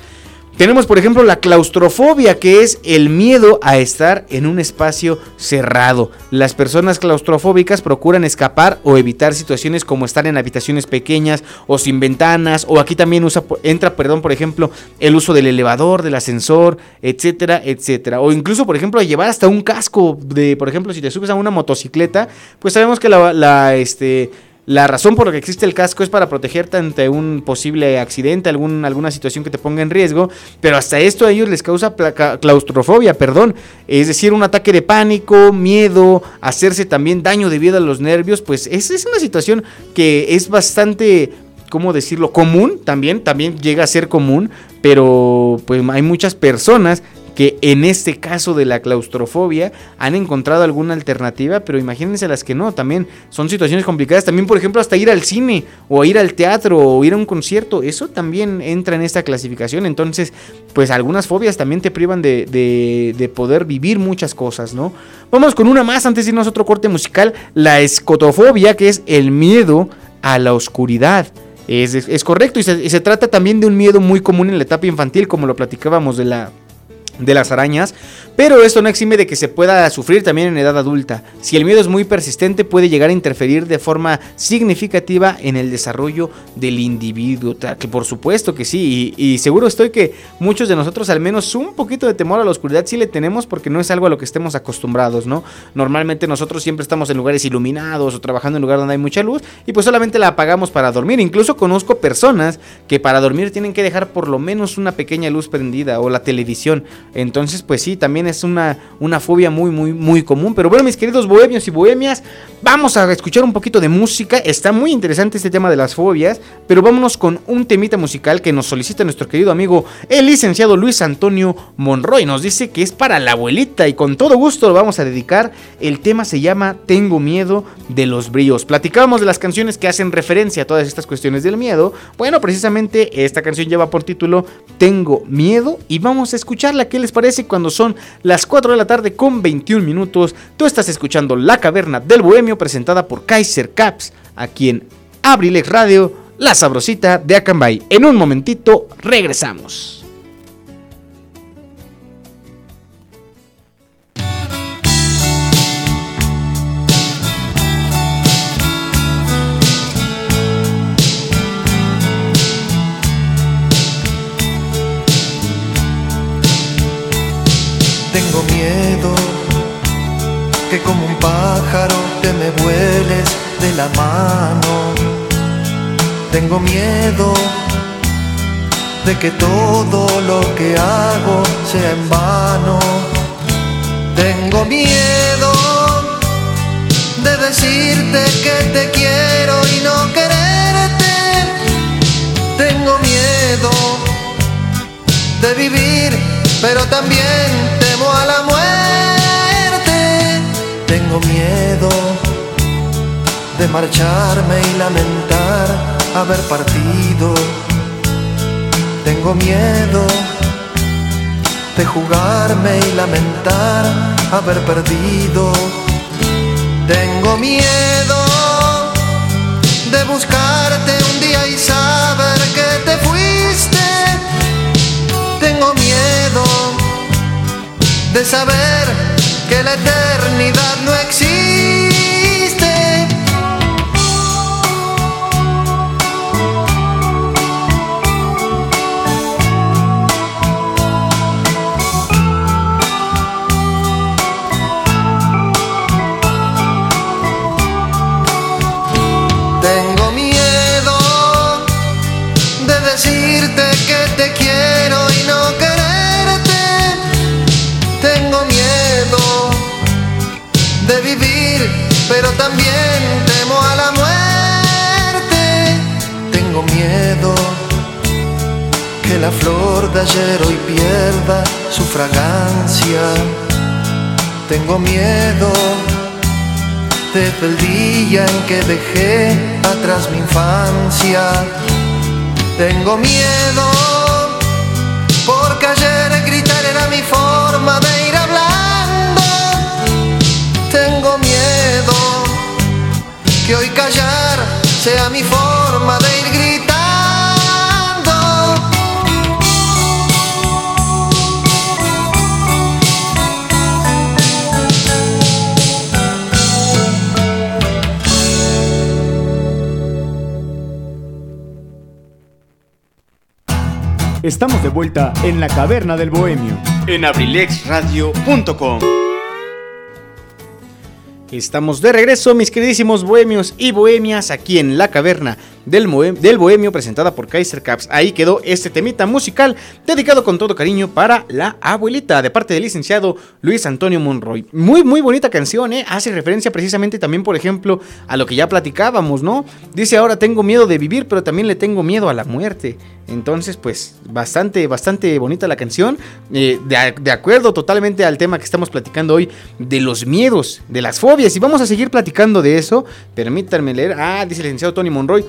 Tenemos, por ejemplo, la claustrofobia, que es el miedo a estar en un espacio cerrado. Las personas claustrofóbicas procuran escapar o evitar situaciones como estar en habitaciones pequeñas o sin ventanas, o aquí también entra, perdón, por ejemplo, el uso del elevador, del ascensor, etcétera, etcétera. O incluso, por ejemplo, llevar hasta un casco de, por ejemplo, si te subes a una motocicleta, pues sabemos que la, la este, la razón por la que existe el casco es para protegerte ante un posible accidente, alguna situación que te ponga en riesgo, pero hasta esto a ellos les causa claustrofobia, perdón, es decir, un ataque de pánico, miedo, hacerse también daño debido a los nervios, pues es, es una situación que es bastante ¿cómo decirlo? Común también, también llega a ser común, pero pues hay muchas personas que en este caso de la claustrofobia han encontrado alguna alternativa, pero imagínense las que no, también son situaciones complicadas, también por ejemplo hasta ir al cine o ir al teatro o ir a un concierto, eso también entra en esta clasificación, entonces pues algunas fobias también te privan de, de, poder vivir muchas cosas, ¿no? Vamos con una más antes de irnos a otro corte musical, la escotofobia, que es el miedo a la oscuridad. Es, correcto y se, y se, trata también de un miedo muy común en la etapa infantil, como lo platicábamos de la de las arañas, pero esto no exime de que se pueda sufrir también en edad adulta. Si el miedo es muy persistente puede llegar a interferir de forma significativa en el desarrollo del individuo, que por supuesto que sí, y, seguro estoy que muchos de nosotros al menos un poquito de temor a la oscuridad sí le tenemos porque no es algo a lo que estemos acostumbrados, ¿no? Normalmente nosotros siempre estamos en lugares iluminados o trabajando en lugares donde hay mucha luz y pues solamente la apagamos para dormir. Incluso conozco personas que para dormir tienen que dejar por lo menos una pequeña luz prendida o la televisión entonces, pues sí, también es una, una fobia muy, muy, muy común. Pero bueno, mis queridos bohemios y bohemias, vamos a escuchar un poquito de música. Está muy interesante este tema de las fobias, pero vámonos con un temita musical que nos solicita nuestro querido amigo, el licenciado Luis Antonio Monroy. Nos dice que es para la abuelita y con todo gusto lo vamos a dedicar. El tema se llama Tengo miedo de los bríos. Platicábamos de las canciones que hacen referencia a todas estas cuestiones del miedo. Bueno, precisamente esta canción lleva por título Tengo miedo y vamos a escucharla. ¿Qué les parece cuando son las 4 de la tarde con 21 minutos? Tú estás escuchando La Caverna del Bohemio presentada por Kaiser Caps aquí en Abrilex Radio, la sabrosita de Acambay. En un momentito regresamos. Como un pájaro te me vueles de la mano. Tengo miedo de que todo lo que hago sea en vano. Tengo miedo de decirte que te quiero y no quererte. Tengo miedo de vivir pero también temo a la muerte. Tengo miedo de marcharme y lamentar haber partido. Tengo miedo de jugarme y lamentar haber perdido. Tengo miedo de buscarte un día y saber que te fuiste. Tengo miedo de saber eternidad no existe. Tengo miedo desde el día en que dejé atrás mi infancia. Tengo miedo porque ayer gritar era mi forma de ir hablando. Tengo miedo que hoy callar sea mi forma de ir gritando. Estamos de vuelta en la caverna del bohemio. En abrilexradio.com. Estamos de regreso, mis queridísimos bohemios y bohemias, aquí en la caverna del, Bohemio presentada por Kaiser Caps. Ahí quedó este temita musical dedicado con todo cariño para la abuelita de parte del licenciado Luis Antonio Monroy. Muy, muy bonita canción, ¿eh? Hace referencia precisamente también, por ejemplo, a lo que ya platicábamos, ¿no? Dice ahora tengo miedo de vivir, pero también le tengo miedo a la muerte. Entonces, pues, bastante, bastante bonita la canción. Eh, de, de, acuerdo totalmente al tema que estamos platicando hoy de los miedos, de las fobias. Y vamos a seguir platicando de eso. Permítanme leer. Ah, dice el licenciado Tony Monroy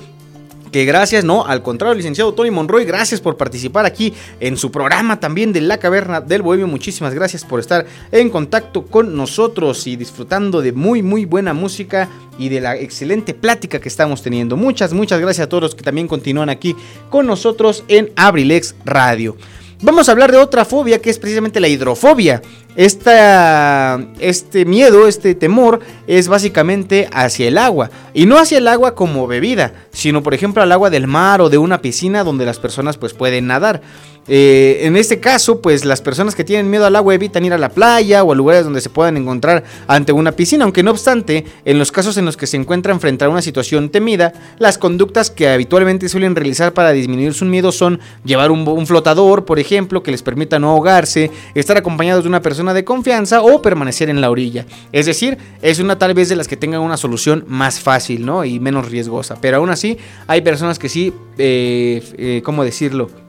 que gracias, no, al contrario, licenciado Tony Monroy, gracias por participar aquí en su programa también de La Caverna del Bohemio. Muchísimas gracias por estar en contacto con nosotros y disfrutando de muy, muy buena música y de la excelente plática que estamos teniendo. Muchas, muchas gracias a todos los que también continúan aquí con nosotros en Abrilex Radio. Vamos a hablar de otra fobia que es precisamente la hidrofobia. Esta, este miedo, este temor es básicamente hacia el agua. Y no hacia el agua como bebida, sino por ejemplo al agua del mar o de una piscina donde las personas pues pueden nadar. Eh, en este caso, pues las personas que tienen miedo al agua evitan ir a la playa o a lugares donde se puedan encontrar ante una piscina, aunque no obstante, en los casos en los que se encuentran frente a una situación temida, las conductas que habitualmente suelen realizar para disminuir su miedo son llevar un, un flotador, por ejemplo, que les permita no ahogarse, estar acompañados de una persona de confianza o permanecer en la orilla. Es decir, es una tal vez de las que tengan una solución más fácil, ¿no? Y menos riesgosa. Pero aún así, hay personas que sí, eh, eh, ¿cómo decirlo?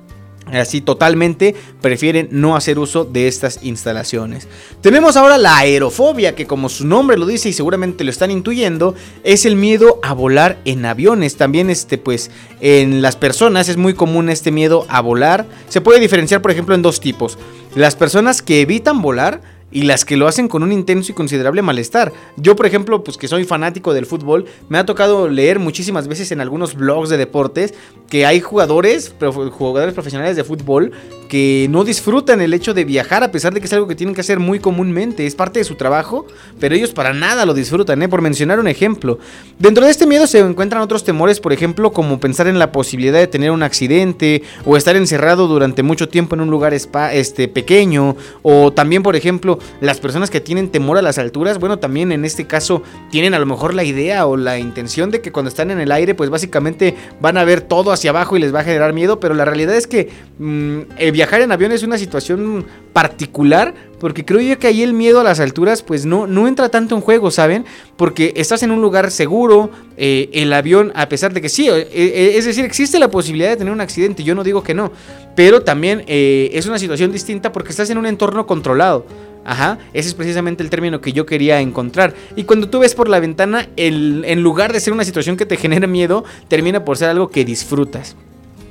Así totalmente prefieren no hacer uso de estas instalaciones. Tenemos ahora la aerofobia, que como su nombre lo dice y seguramente lo están intuyendo, es el miedo a volar en aviones. También este, pues, en las personas es muy común este miedo a volar. Se puede diferenciar, por ejemplo, en dos tipos. Las personas que evitan volar y las que lo hacen con un intenso y considerable malestar. Yo, por ejemplo, pues que soy fanático del fútbol, me ha tocado leer muchísimas veces en algunos blogs de deportes que hay jugadores, jugadores profesionales de fútbol que no disfrutan el hecho de viajar a pesar de que es algo que tienen que hacer muy comúnmente, es parte de su trabajo, pero ellos para nada lo disfrutan, ¿eh? por mencionar un ejemplo. Dentro de este miedo se encuentran otros temores, por ejemplo, como pensar en la posibilidad de tener un accidente o estar encerrado durante mucho tiempo en un lugar este, pequeño, o también, por ejemplo, las personas que tienen temor a las alturas, bueno, también en este caso tienen a lo mejor la idea o la intención de que cuando están en el aire, pues básicamente van a ver todo hacia abajo y les va a generar miedo, pero la realidad es que mm, eh, viajar en avión es una situación particular porque creo yo que ahí el miedo a las alturas pues no, no entra tanto en juego, ¿saben? Porque estás en un lugar seguro, eh, el avión, a pesar de que sí, eh, es decir, existe la posibilidad de tener un accidente, yo no digo que no, pero también es una situación distinta porque estás en un entorno controlado. Ajá, ese es precisamente el término que yo quería encontrar. Y cuando tú ves por la ventana, el, en lugar de ser una situación que te genera miedo, termina por ser algo que disfrutas.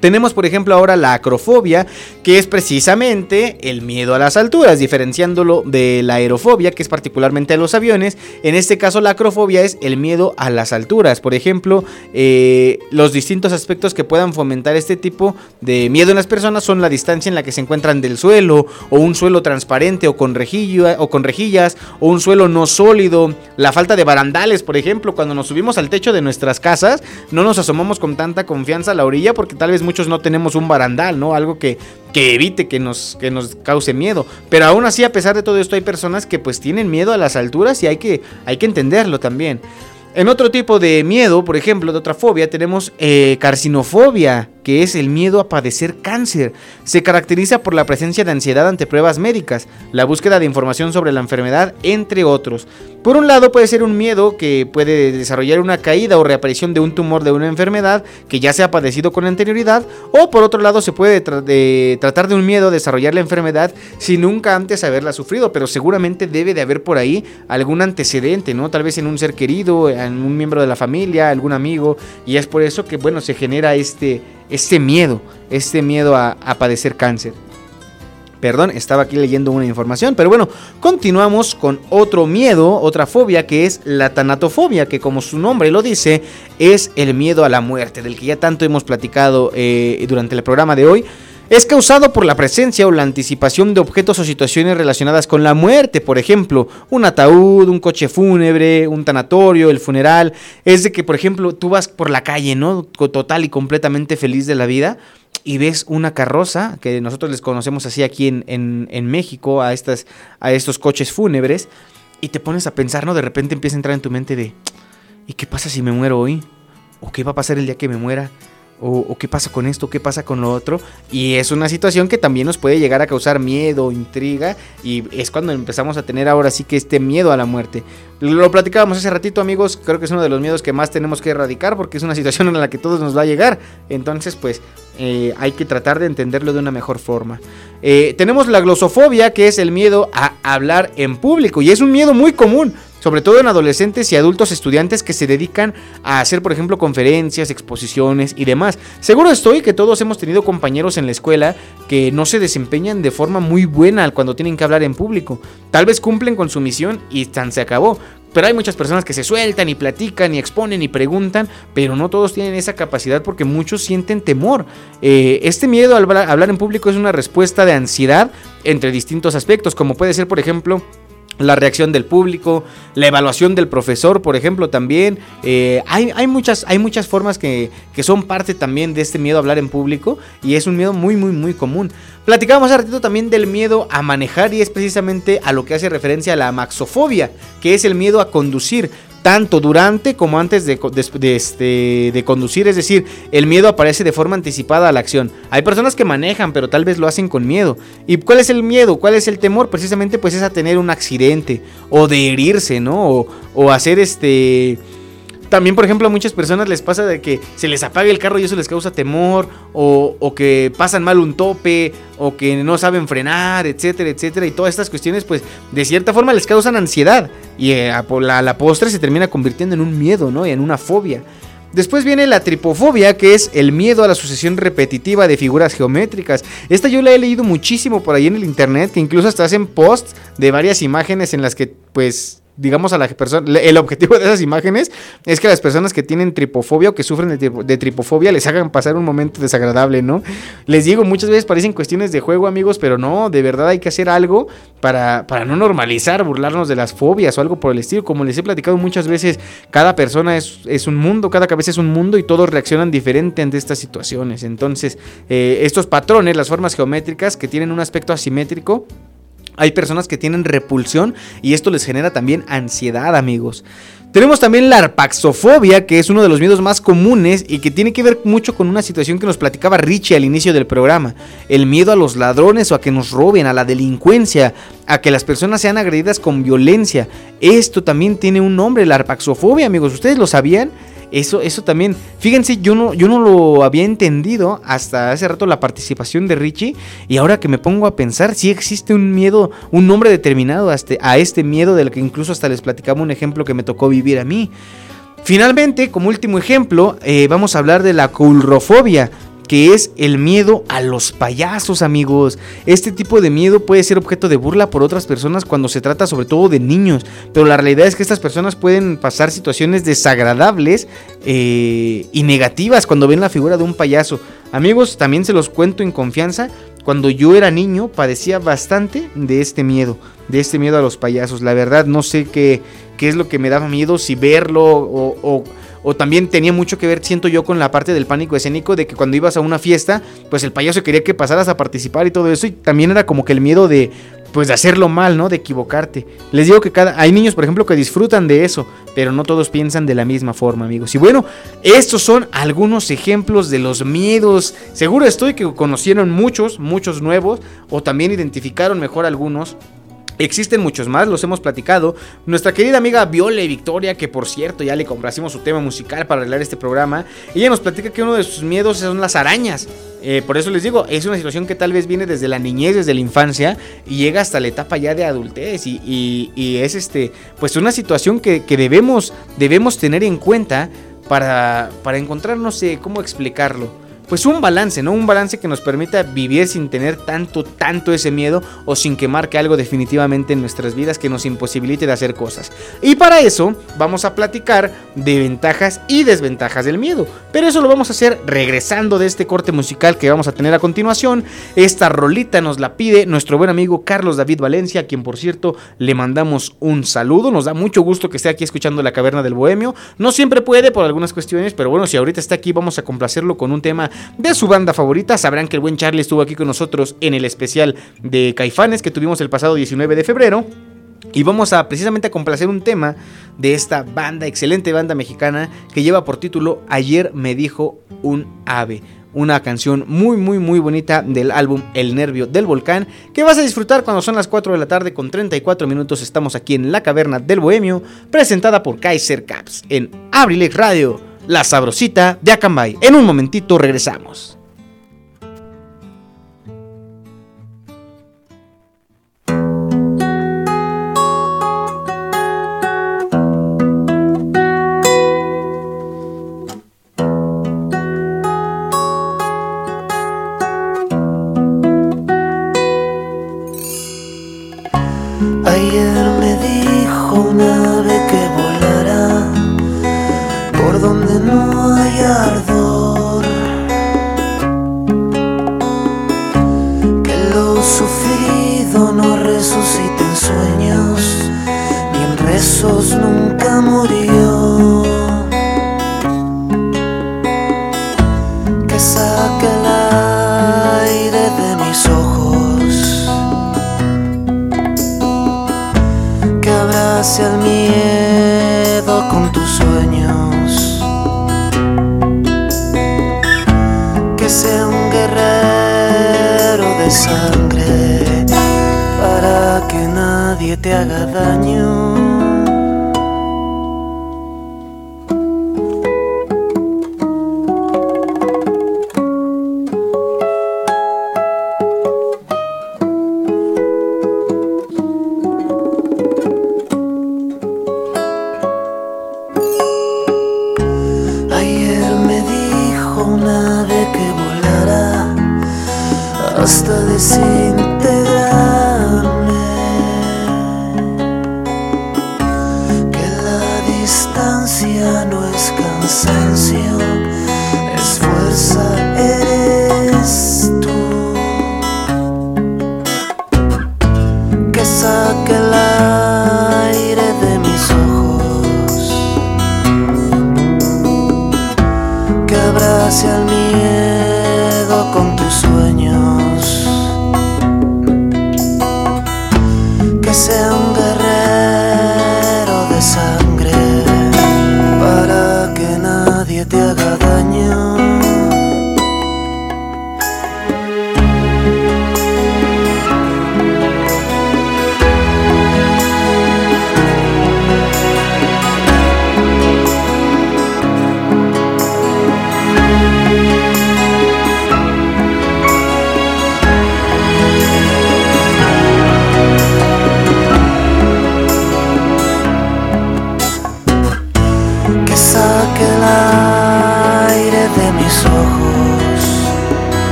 Tenemos, por ejemplo, ahora la acrofobia, que es precisamente el miedo a las alturas, diferenciándolo de la aerofobia, que es particularmente a los aviones. En este caso, la acrofobia es el miedo a las alturas. Por ejemplo, eh, los distintos aspectos que puedan fomentar este tipo de miedo en las personas son la distancia en la que se encuentran del suelo, o un suelo transparente o con, rejilla, o con rejillas, o un suelo no sólido, la falta de barandales, por ejemplo, cuando nos subimos al techo de nuestras casas, no nos asomamos con tanta confianza a la orilla porque tal vez muchos no tenemos un barandal, ¿no? Algo que, que evite que nos, que nos cause miedo. Pero aún así, a pesar de todo esto, hay personas que pues tienen miedo a las alturas y hay que, hay que entenderlo también. En otro tipo de miedo, por ejemplo, de otra fobia, tenemos eh, carcinofobia que es el miedo a padecer cáncer. Se caracteriza por la presencia de ansiedad ante pruebas médicas, la búsqueda de información sobre la enfermedad, entre otros. Por un lado puede ser un miedo que puede desarrollar una caída o reaparición de un tumor de una enfermedad que ya se ha padecido con anterioridad, o por otro lado se puede tratar de un miedo a desarrollar la enfermedad sin nunca antes haberla sufrido, pero seguramente debe de haber por ahí algún antecedente, ¿no? Tal vez en un ser querido, en un miembro de la familia, algún amigo, y es por eso que, bueno, se genera este este miedo, este miedo a, padecer cáncer. Perdón, estaba aquí leyendo una información, pero bueno, continuamos con otro miedo, otra fobia que es la tanatofobia, que como su nombre lo dice, es el miedo a la muerte, del que ya tanto hemos platicado eh, durante el programa de hoy. Es causado por la presencia o la anticipación de objetos o situaciones relacionadas con la muerte, por ejemplo, un ataúd, un coche fúnebre, un tanatorio, el funeral. Es de que, por ejemplo, tú vas por la calle, ¿no? Total y completamente feliz de la vida y ves una carroza, que nosotros les conocemos así aquí en, en, México, a, estas, a estos coches fúnebres, y te pones a pensar, ¿no? De repente empieza a entrar en tu mente de, ¿y qué pasa si me muero hoy? ¿o qué va a pasar el día que me muera? O, qué pasa con esto, qué pasa con lo otro. Y es una situación que también nos puede llegar a causar miedo, intriga. Y es cuando empezamos a tener ahora sí que este miedo a la muerte. Lo platicábamos hace ratito, amigos. Creo que es uno de los miedos que más tenemos que erradicar porque es una situación en la que todos nos va a llegar. Entonces, pues eh, hay que tratar de entenderlo de una mejor forma. Eh, tenemos la glosofobia, que es el miedo a hablar en público. Y es un miedo muy común sobre todo en adolescentes y adultos estudiantes que se dedican a hacer, por ejemplo, conferencias, exposiciones y demás. Seguro estoy que todos hemos tenido compañeros en la escuela que no se desempeñan de forma muy buena cuando tienen que hablar en público. Tal vez cumplen con su misión y tan se acabó. Pero hay muchas personas que se sueltan y platican y exponen y preguntan, pero no todos tienen esa capacidad porque muchos sienten temor. Eh, este miedo al hablar en público es una respuesta de ansiedad entre distintos aspectos, como puede ser, por ejemplo, la reacción del público, la evaluación del profesor, por ejemplo, también. Eh, hay, hay, muchas, hay muchas formas que, que, son parte también de este miedo a hablar en público y es un miedo muy, muy, muy común. Platicábamos hace ratito también del miedo a manejar y es precisamente a lo que hace referencia a la maxofobia, que es el miedo a conducir tanto durante como antes de, este, de, conducir, es decir, el miedo aparece de forma anticipada a la acción. Hay personas que manejan, pero tal vez lo hacen con miedo. ¿Y cuál es el miedo? ¿Cuál es el temor? Precisamente pues es a tener un accidente o de herirse, ¿no? O, o hacer este también, por ejemplo, a muchas personas les pasa de que se les apaga el carro y eso les causa temor, o, que pasan mal un tope, o que no saben frenar, etcétera, etcétera. Y todas estas cuestiones, pues, de cierta forma les causan ansiedad. Y eh, a la, la, postre se termina convirtiendo en un miedo, ¿no? Y en una fobia. Después viene la tripofobia, que es el miedo a la sucesión repetitiva de figuras geométricas. Esta yo la he leído muchísimo por ahí en el internet, que incluso hasta hacen posts de varias imágenes en las que, pues, digamos, a la persona, el objetivo de esas imágenes es que las personas que tienen tripofobia o que sufren de, tripofobia les hagan pasar un momento desagradable, ¿no? Les digo, muchas veces parecen cuestiones de juego, amigos, pero no, de verdad hay que hacer algo para, para no normalizar, burlarnos de las fobias o algo por el estilo. Como les he platicado muchas veces, cada persona es, es un mundo, cada cabeza es un mundo y todos reaccionan diferente ante estas situaciones. Entonces, eh, estos patrones, las formas geométricas que tienen un aspecto asimétrico, hay personas que tienen repulsión y esto les genera también ansiedad, amigos. Tenemos también la arpaxofobia, que es uno de los miedos más comunes y que tiene que ver mucho con una situación que nos platicaba Richie al inicio del programa. El miedo a los ladrones o a que nos roben, a la delincuencia, a que las personas sean agredidas con violencia. Esto también tiene un nombre, la arpaxofobia, amigos. ¿Ustedes lo sabían? Eso, eso también, fíjense, yo no, yo no lo había entendido hasta hace rato la participación de Richie y ahora que me pongo a pensar, si existe un miedo, un nombre determinado a este, a este miedo del que incluso hasta les platicaba un ejemplo que me tocó vivir a mí. Finalmente, como último ejemplo, eh, vamos a hablar de la culrofobia que es el miedo a los payasos, amigos. Este tipo de miedo puede ser objeto de burla por otras personas cuando se trata sobre todo de niños, pero la realidad es que estas personas pueden pasar situaciones desagradables eh, y negativas cuando ven la figura de un payaso. Amigos, también se los cuento en confianza, cuando yo era niño padecía bastante de este miedo, de este miedo a los payasos. La verdad no sé qué, qué es lo que me daba miedo, si verlo o o también tenía mucho que ver, siento yo, con la parte del pánico escénico, de que cuando ibas a una fiesta, pues el payaso quería que pasaras a participar y todo eso, y también era como que el miedo de, pues de hacerlo mal, ¿no? De equivocarte. Les digo que hay niños, por ejemplo, que disfrutan de eso, pero no todos piensan de la misma forma, amigos. Y bueno, estos son algunos ejemplos de los miedos. Seguro estoy que conocieron muchos, muchos nuevos o también identificaron mejor algunos. Existen muchos más, los hemos platicado. Nuestra querida amiga Viole Victoria, que por cierto ya le complacimos su tema musical para arreglar este programa, ella nos platica que uno de sus miedos son las arañas. Eh, por eso les digo, es una situación que tal vez viene desde la niñez, desde la infancia, y llega hasta la etapa ya de adultez. Y, es este, pues una situación que, debemos, debemos tener en cuenta para, para encontrar, no sé cómo explicarlo pues un balance, ¿no? Un balance que nos permita vivir sin tener tanto, tanto ese miedo o sin que marque algo definitivamente en nuestras vidas que nos imposibilite de hacer cosas. Y para eso vamos a platicar de ventajas y desventajas del miedo. Pero eso lo vamos a hacer regresando de este corte musical que vamos a tener a continuación. Esta rolita nos la pide nuestro buen amigo Carlos David Valencia, a quien por cierto le mandamos un saludo. Nos da mucho gusto que esté aquí escuchando La Caverna del Bohemio. No siempre puede por algunas cuestiones, pero bueno, si ahorita está aquí vamos a complacerlo con un tema de su banda favorita. Sabrán que el buen Charlie estuvo aquí con nosotros en el especial de Caifanes que tuvimos el pasado 19 de febrero. Y vamos a precisamente a complacer un tema de esta banda, excelente banda mexicana, que lleva por título Ayer me dijo un ave. Una canción muy muy muy bonita del álbum El Nervio del Volcán, que vas a disfrutar cuando son las 4 de la tarde con 34 minutos. Estamos aquí en la Caverna del Bohemio, presentada por Kaiser Caps en Abrilex Radio, la sabrosita de Acambay. En un momentito regresamos. Abrace al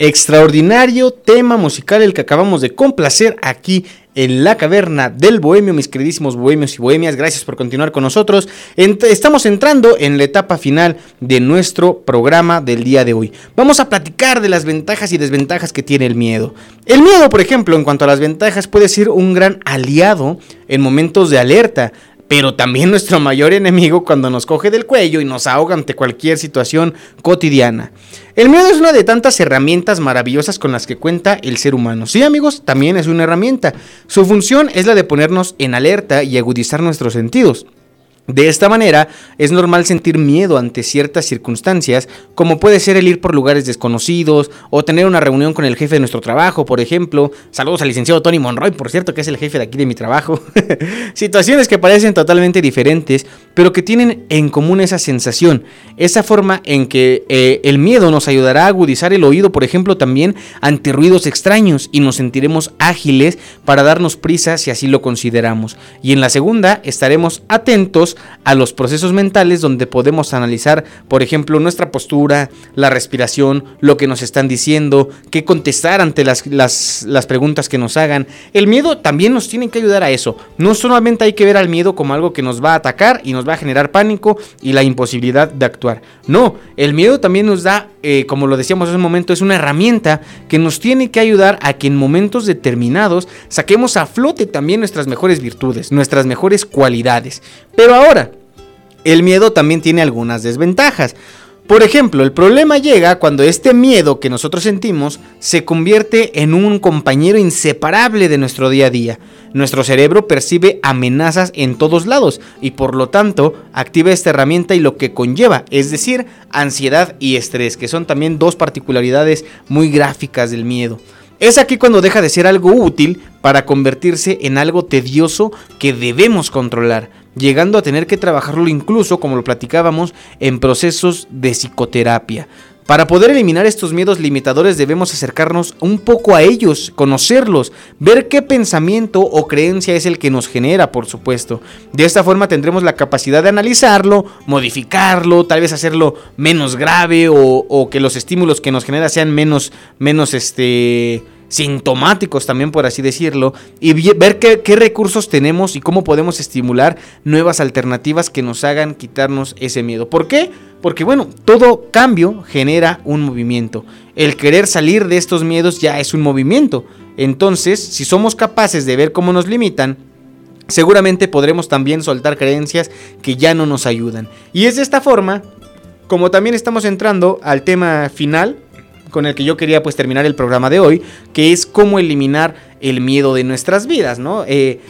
Extraordinario tema musical el que acabamos de complacer aquí en la caverna del bohemio, mis queridísimos bohemios y bohemias, gracias por continuar con nosotros. Estamos entrando en la etapa final de nuestro programa del día de hoy. Vamos a platicar de las ventajas y desventajas que tiene el miedo. El miedo, por ejemplo, en cuanto a las ventajas, puede ser un gran aliado en momentos de alerta. Pero también nuestro mayor enemigo cuando nos coge del cuello y nos ahoga ante cualquier situación cotidiana. El miedo es una de tantas herramientas maravillosas con las que cuenta el ser humano. Sí, amigos, también es una herramienta. Su función es la de ponernos en alerta y agudizar nuestros sentidos. De esta manera, es normal sentir miedo ante ciertas circunstancias, como puede ser el ir por lugares desconocidos o tener una reunión con el jefe de nuestro trabajo, por ejemplo. Saludos al licenciado Tony Monroy, por cierto, que es el jefe de aquí de mi trabajo. Situaciones que parecen totalmente diferentes, pero que tienen en común esa sensación, esa forma en que eh, el miedo nos ayudará a agudizar el oído, por ejemplo, también ante ruidos extraños y nos sentiremos ágiles para darnos prisa si así lo consideramos. Y en la segunda, estaremos atentos a los procesos mentales donde podemos analizar, por ejemplo, nuestra postura, la respiración, lo que nos están diciendo, qué contestar ante las, las, preguntas que nos hagan. El miedo también nos tiene que ayudar a eso. No solamente hay que ver al miedo como algo que nos va a atacar y nos va a generar pánico y la imposibilidad de actuar. No, el miedo también nos da, eh, como lo decíamos hace un momento, es una herramienta que nos tiene que ayudar a que en momentos determinados saquemos a flote también nuestras mejores virtudes, nuestras mejores cualidades. Pero ahora, el miedo también tiene algunas desventajas. Por ejemplo, el problema llega cuando este miedo que nosotros sentimos se convierte en un compañero inseparable de nuestro día a día. Nuestro cerebro percibe amenazas en todos lados y por lo tanto activa esta herramienta y lo que conlleva, es decir, ansiedad y estrés, que son también dos particularidades muy gráficas del miedo. Es aquí cuando deja de ser algo útil para convertirse en algo tedioso que debemos controlar, llegando a tener que trabajarlo incluso, como lo platicábamos, en procesos de psicoterapia. Para poder eliminar estos miedos limitadores debemos acercarnos un poco a ellos, conocerlos, ver qué pensamiento o creencia es el que nos genera, por supuesto. De esta forma tendremos la capacidad de analizarlo, modificarlo, tal vez hacerlo menos grave o, que los estímulos que nos genera sean menos, menos este sintomáticos también por así decirlo, y ver qué, recursos tenemos y cómo podemos estimular nuevas alternativas que nos hagan quitarnos ese miedo. ¿Por qué? Porque bueno, todo cambio genera un movimiento. El querer salir de estos miedos ya es un movimiento. Entonces, si somos capaces de ver cómo nos limitan, seguramente podremos también soltar creencias que ya no nos ayudan. Y es de esta forma, como también estamos entrando al tema final, con el que yo quería pues terminar el programa de hoy, que es cómo eliminar el miedo de nuestras vidas, ¿no? Eh,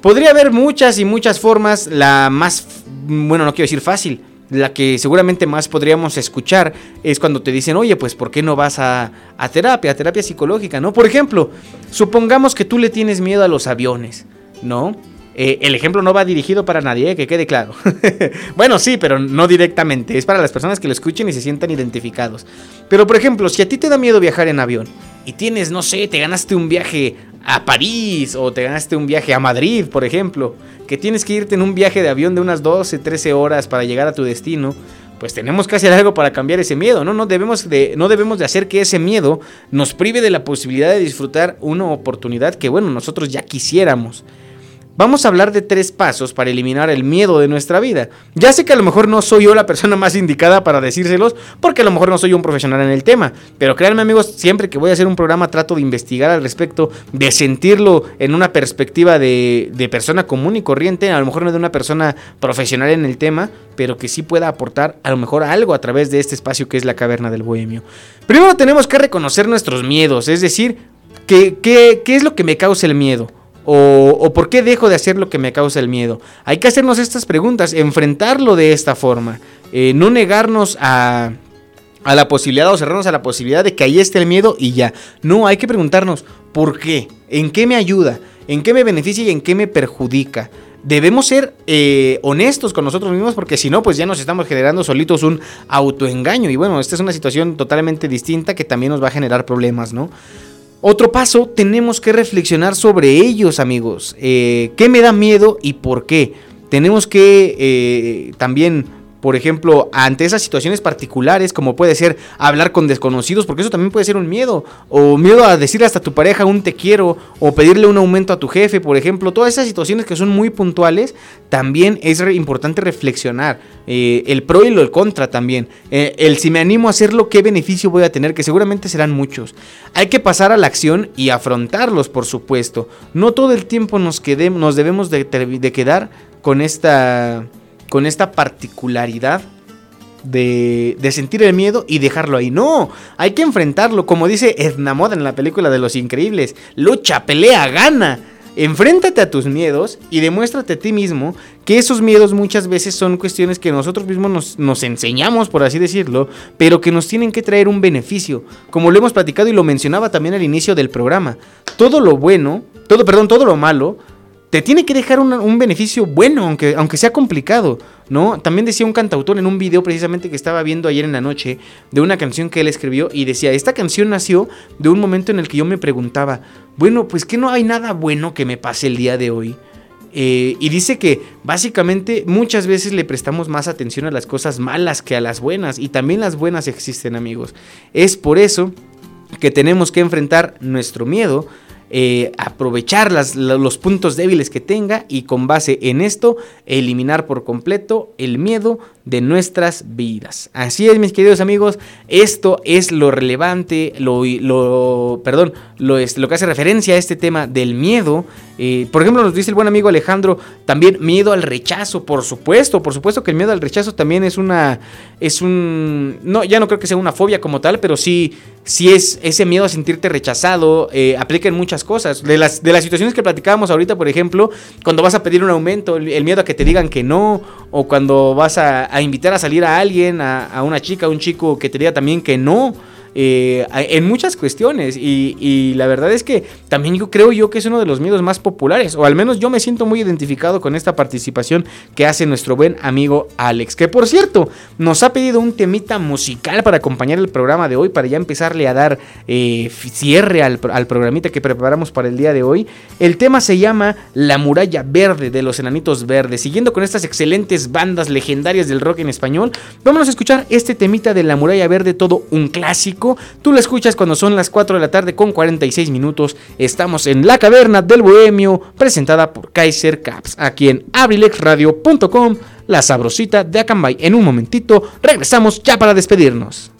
podría haber muchas y muchas formas, la más, bueno, no quiero decir fácil, la que seguramente más podríamos escuchar es cuando te dicen, oye, pues ¿por qué no vas a, a terapia, a terapia psicológica, ¿no? Por ejemplo, supongamos que tú le tienes miedo a los aviones, ¿no? Eh, el ejemplo no va dirigido para nadie, eh, que quede claro. bueno, sí, pero no directamente. Es para las personas que lo escuchen y se sientan identificados. Pero, por ejemplo, si a ti te da miedo viajar en avión y tienes, no sé, te ganaste un viaje a París o te ganaste un viaje a Madrid, por ejemplo, que tienes que irte en un viaje de avión de unas 12, 13 horas para llegar a tu destino, pues tenemos que hacer algo para cambiar ese miedo, ¿no? No debemos de, no debemos de hacer que ese miedo nos prive de la posibilidad de disfrutar una oportunidad que, bueno, nosotros ya quisiéramos. Vamos a hablar de tres pasos para eliminar el miedo de nuestra vida. Ya sé que a lo mejor no soy yo la persona más indicada para decírselos, porque a lo mejor no soy un profesional en el tema. Pero créanme amigos, siempre que voy a hacer un programa trato de investigar al respecto, de sentirlo en una perspectiva de, persona común y corriente, a lo mejor no de una persona profesional en el tema, pero que sí pueda aportar a lo mejor algo a través de este espacio que es la caverna del bohemio. Primero tenemos que reconocer nuestros miedos, es decir, ¿qué, qué, qué es lo que me causa el miedo? O, por qué dejo de hacer lo que me causa el miedo? Hay que hacernos estas preguntas, enfrentarlo de esta forma, eh, no negarnos a, a la posibilidad o cerrarnos a la posibilidad de que ahí esté el miedo y ya. No, hay que preguntarnos, ¿por qué? ¿En qué me ayuda? ¿En qué me beneficia y en qué me perjudica? Debemos ser eh, honestos con nosotros mismos porque si no, pues ya nos estamos generando solitos un autoengaño. Y bueno, esta es una situación totalmente distinta que también nos va a generar problemas, ¿no? Otro paso, tenemos que reflexionar sobre ellos, amigos. Eh, ¿Qué me da miedo y por qué? Tenemos que eh, también por ejemplo, ante esas situaciones particulares, como puede ser hablar con desconocidos, porque eso también puede ser un miedo, o miedo a decir hasta tu pareja un te quiero, o pedirle un aumento a tu jefe, por ejemplo, todas esas situaciones que son muy puntuales, también es importante reflexionar, eh, el pro y el contra también, eh, el si me animo a hacerlo, qué beneficio voy a tener, que seguramente serán muchos. Hay que pasar a la acción y afrontarlos, por supuesto. No todo el tiempo nos, quedemos, nos debemos de, de quedar con esta, con esta particularidad de, de, sentir el miedo y dejarlo ahí. No, hay que enfrentarlo, como dice Edna Moda en la película de Los Increíbles. Lucha, pelea, gana. Enfréntate a tus miedos y demuéstrate a ti mismo que esos miedos muchas veces son cuestiones que nosotros mismos nos, nos, enseñamos, por así decirlo, pero que nos tienen que traer un beneficio. Como lo hemos platicado y lo mencionaba también al inicio del programa. Todo lo bueno, todo, perdón, todo lo malo te tiene que dejar un beneficio bueno, aunque, aunque sea complicado, ¿no? También decía un cantautor en un video precisamente que estaba viendo ayer en la noche de una canción que él escribió y decía, esta canción nació de un momento en el que yo me preguntaba, bueno, pues que no hay nada bueno que me pase el día de hoy. Eh, y dice que básicamente muchas veces le prestamos más atención a las cosas malas que a las buenas. Y también las buenas existen amigos. Es por eso que tenemos que enfrentar nuestro miedo eh, aprovechar los puntos débiles que tenga y con base en esto eliminar por completo el miedo de nuestras vidas. Así es, mis queridos amigos, esto es lo relevante, lo, perdón, lo, es, lo que hace referencia a este tema del miedo. Eh, por ejemplo, nos dice el buen amigo Alejandro, también miedo al rechazo, por supuesto, por supuesto que el miedo al rechazo también es una, es un, no, ya no creo que sea una fobia como tal, pero sí, sí es ese miedo a sentirte rechazado, eh, aplica en muchas cosas. De las, de las situaciones que platicábamos ahorita, por ejemplo, cuando vas a pedir un aumento, el, miedo a que te digan que no, o cuando vas a, invitar a salir a alguien, a, a una chica, a un chico que te diga también que no. Eh, en muchas cuestiones. Y, la verdad es que también yo creo yo que es uno de los miedos más populares o al menos yo me siento muy identificado con esta participación que hace nuestro buen amigo Alex que por cierto nos ha pedido un temita musical para acompañar el programa de hoy para ya empezarle a dar eh, cierre al, al programita que preparamos para el día de hoy. El tema se llama La muralla verde de los enanitos verdes. Siguiendo con estas excelentes bandas legendarias del rock en español vamos a escuchar este temita de La muralla verde todo un clásico Tú lo escuchas cuando son las 4 de la tarde con 46 minutos. Estamos en la caverna del bohemio, presentada por Kaiser Caps, aquí en abrilexradio.com, la sabrosita de Acambay. En un momentito regresamos ya para despedirnos.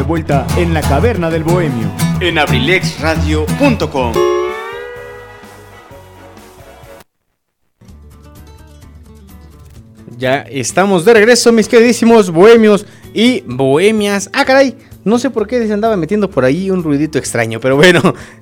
De vuelta en la caverna del bohemio. En abrilexradio.com. Ya estamos de regreso, mis queridísimos bohemios y bohemias. Ah, caray, no sé por qué se andaba metiendo por ahí un ruidito extraño, pero bueno.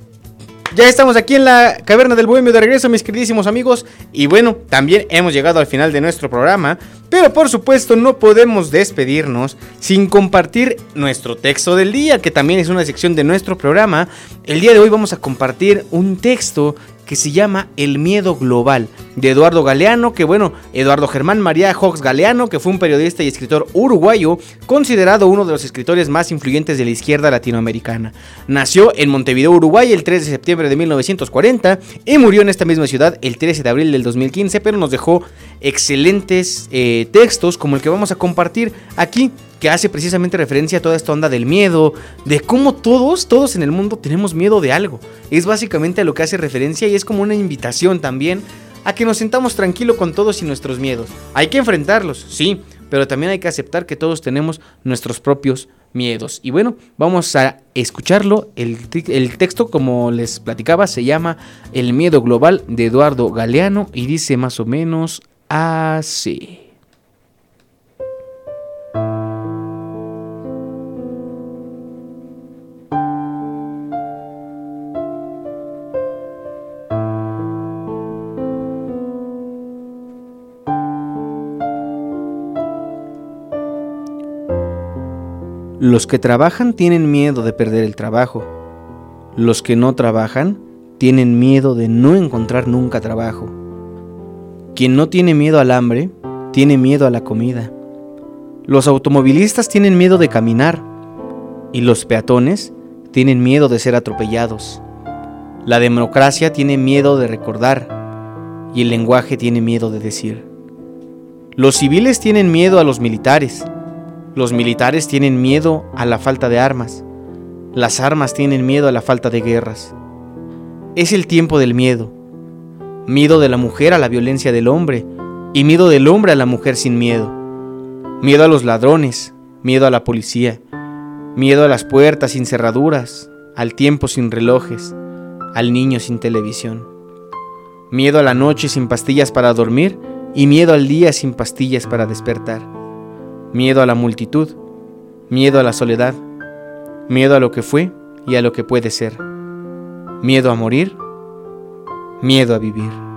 Ya estamos aquí en la caverna del bohemio de regreso, mis queridísimos amigos. Y bueno, también hemos llegado al final de nuestro programa. Pero por supuesto no podemos despedirnos sin compartir nuestro texto del día, que también es una sección de nuestro programa. El día de hoy vamos a compartir un texto que se llama El miedo global, de Eduardo Galeano, que bueno, Eduardo Germán María Hawks Galeano, que fue un periodista y escritor uruguayo, considerado uno de los escritores más influyentes de la izquierda latinoamericana. Nació en Montevideo, Uruguay, el 3 de septiembre de 1940 y murió en esta misma ciudad el 13 de abril del 2015, pero nos dejó excelentes eh, textos como el que vamos a compartir aquí que hace precisamente referencia a toda esta onda del miedo, de cómo todos, todos en el mundo tenemos miedo de algo. Es básicamente a lo que hace referencia y es como una invitación también a que nos sentamos tranquilo con todos y nuestros miedos. Hay que enfrentarlos, sí, pero también hay que aceptar que todos tenemos nuestros propios miedos. Y bueno, vamos a escucharlo. El, el, texto, como les platicaba, se llama El miedo global de Eduardo Galeano y dice más o menos así. Los que trabajan tienen miedo de perder el trabajo. Los que no trabajan tienen miedo de no encontrar nunca trabajo. Quien no tiene miedo al hambre, tiene miedo a la comida. Los automovilistas tienen miedo de caminar y los peatones tienen miedo de ser atropellados. La democracia tiene miedo de recordar y el lenguaje tiene miedo de decir. Los civiles tienen miedo a los militares los militares tienen miedo a la falta de armas. Las armas tienen miedo a la falta de guerras. Es el tiempo del miedo. Miedo de la mujer a la violencia del hombre y miedo del hombre a la mujer sin miedo. Miedo a los ladrones, miedo a la policía, miedo a las puertas sin cerraduras, al tiempo sin relojes, al niño sin televisión. Miedo a la noche sin pastillas para dormir y miedo al día sin pastillas para despertar miedo a la multitud, miedo a la soledad, miedo a lo que fue y a lo que puede ser, miedo a morir, miedo a vivir.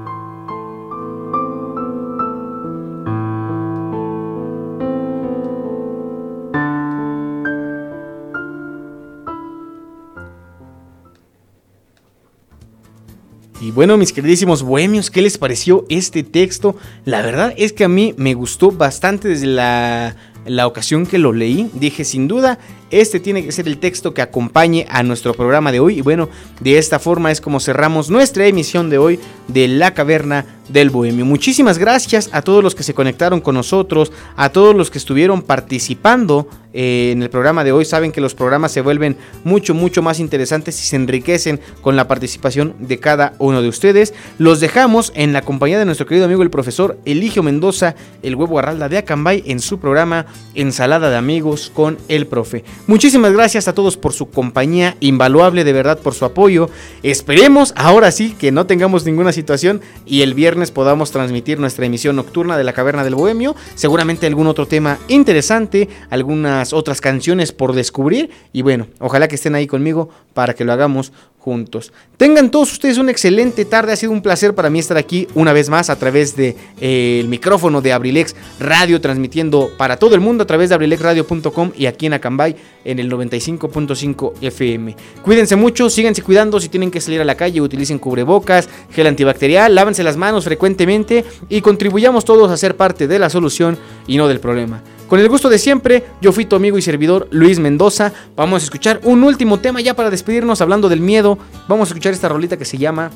Bueno, mis queridísimos bohemios, ¿qué les pareció este texto? La verdad es que a mí me gustó bastante desde la, la ocasión que lo leí. Dije, sin duda, este tiene que ser el texto que acompañe a nuestro programa de hoy. Y bueno, de esta forma es como cerramos nuestra emisión de hoy de La Caverna del Bohemio. Muchísimas gracias a todos los que se conectaron con nosotros, a todos los que estuvieron participando eh, en el programa de hoy. Saben que los programas se vuelven mucho, mucho más interesantes y se enriquecen con la participación de cada uno de ustedes. Los dejamos en la compañía de nuestro querido amigo el profesor Eligio Mendoza, el huevo arralda de Acambay, en su programa Ensalada de Amigos con el Profe. Muchísimas gracias a todos por su compañía, invaluable de verdad por su apoyo. Esperemos ahora sí que no tengamos ninguna situación y el viernes podamos transmitir nuestra emisión nocturna de la Caverna del Bohemio. Seguramente algún otro tema interesante, algunas otras canciones por descubrir y bueno, ojalá que estén ahí conmigo para que lo hagamos juntos. Tengan todos ustedes una excelente tarde. Ha sido un placer para mí estar aquí una vez más a través del de, eh, micrófono de Abrilex Radio, transmitiendo para todo el mundo a través de abrilexradio.com y aquí en Acambay en el 95.5 FM. Cuídense mucho, síganse cuidando. Si tienen que salir a la calle, utilicen cubrebocas, gel antibacterial, lávense las manos frecuentemente y contribuyamos todos a ser parte de la solución y no del problema. Con el gusto de siempre, yo fui tu amigo y servidor Luis Mendoza. Vamos a escuchar un último tema ya para despedirnos hablando del miedo. Vamos a escuchar esta rolita que se llama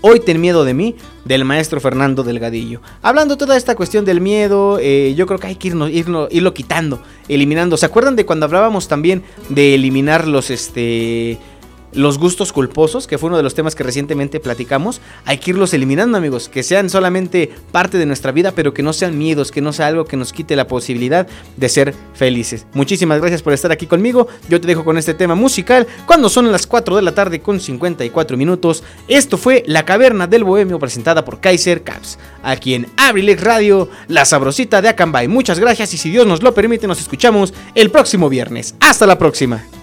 Hoy ten miedo de mí, del maestro Fernando Delgadillo. Hablando toda esta cuestión del miedo, eh, yo creo que hay que irnos, irlo quitando, eliminando. ¿Se acuerdan de cuando hablábamos también de eliminar los, este, los gustos culposos, que fue uno de los temas que recientemente platicamos, hay que irlos eliminando, amigos, que sean solamente parte de nuestra vida, pero que no sean miedos, que no sea algo que nos quite la posibilidad de ser felices. Muchísimas gracias por estar aquí conmigo. Yo te dejo con este tema musical cuando son las 4 de la tarde con 54 minutos. Esto fue La Caverna del Bohemio presentada por Kaiser Caps, aquí en Abrilex Radio, la sabrosita de Acambay. Muchas gracias y si Dios nos lo permite nos escuchamos el próximo viernes. Hasta la próxima.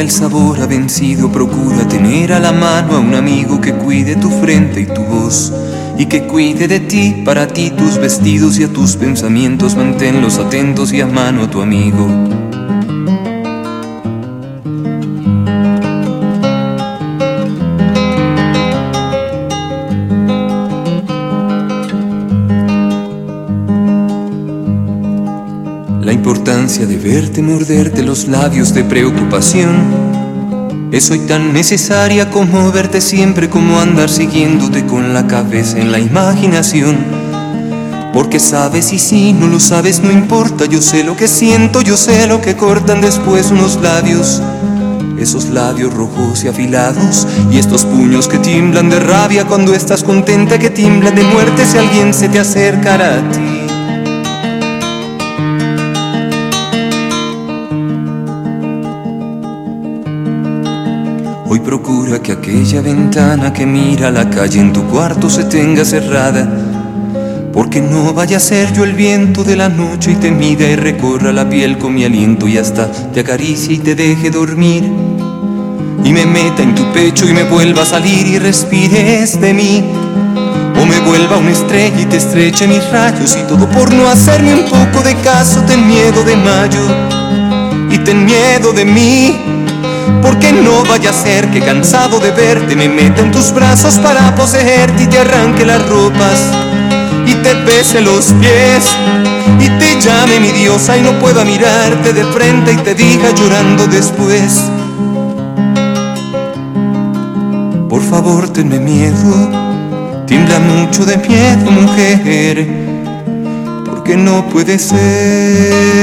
El sabor ha vencido, procura tener a la mano a un amigo que cuide tu frente y tu voz y que cuide de ti, para ti tus vestidos y a tus pensamientos, manténlos atentos y a mano a tu amigo. De verte morderte los labios de preocupación. Es hoy tan necesaria como verte siempre, como andar siguiéndote con la cabeza en la imaginación. Porque sabes y si no lo sabes no importa, yo sé lo que siento, yo sé lo que cortan después unos labios. Esos labios rojos y afilados y estos puños que tiemblan de rabia cuando estás contenta, que tiemblan de muerte si alguien se te acercara a ti. Ventana que mira la calle en tu cuarto se tenga cerrada. Porque no vaya a ser yo el viento de la noche y te mida y recorra la piel con mi aliento y hasta te acaricie y te deje dormir. Y me meta en tu pecho y me vuelva a salir y respires de mí. O me vuelva una estrella y te estreche mis rayos y todo por no hacerme un poco de caso. Ten miedo de mayo y ten miedo de mí. Porque no vaya a ser que cansado de verte me meta en tus brazos para poseerte y te arranque las ropas y te bese los pies y te llame mi diosa y no pueda mirarte de frente y te diga llorando después. Por favor, tenme miedo, tiembla mucho de miedo, mujer, porque no puede ser.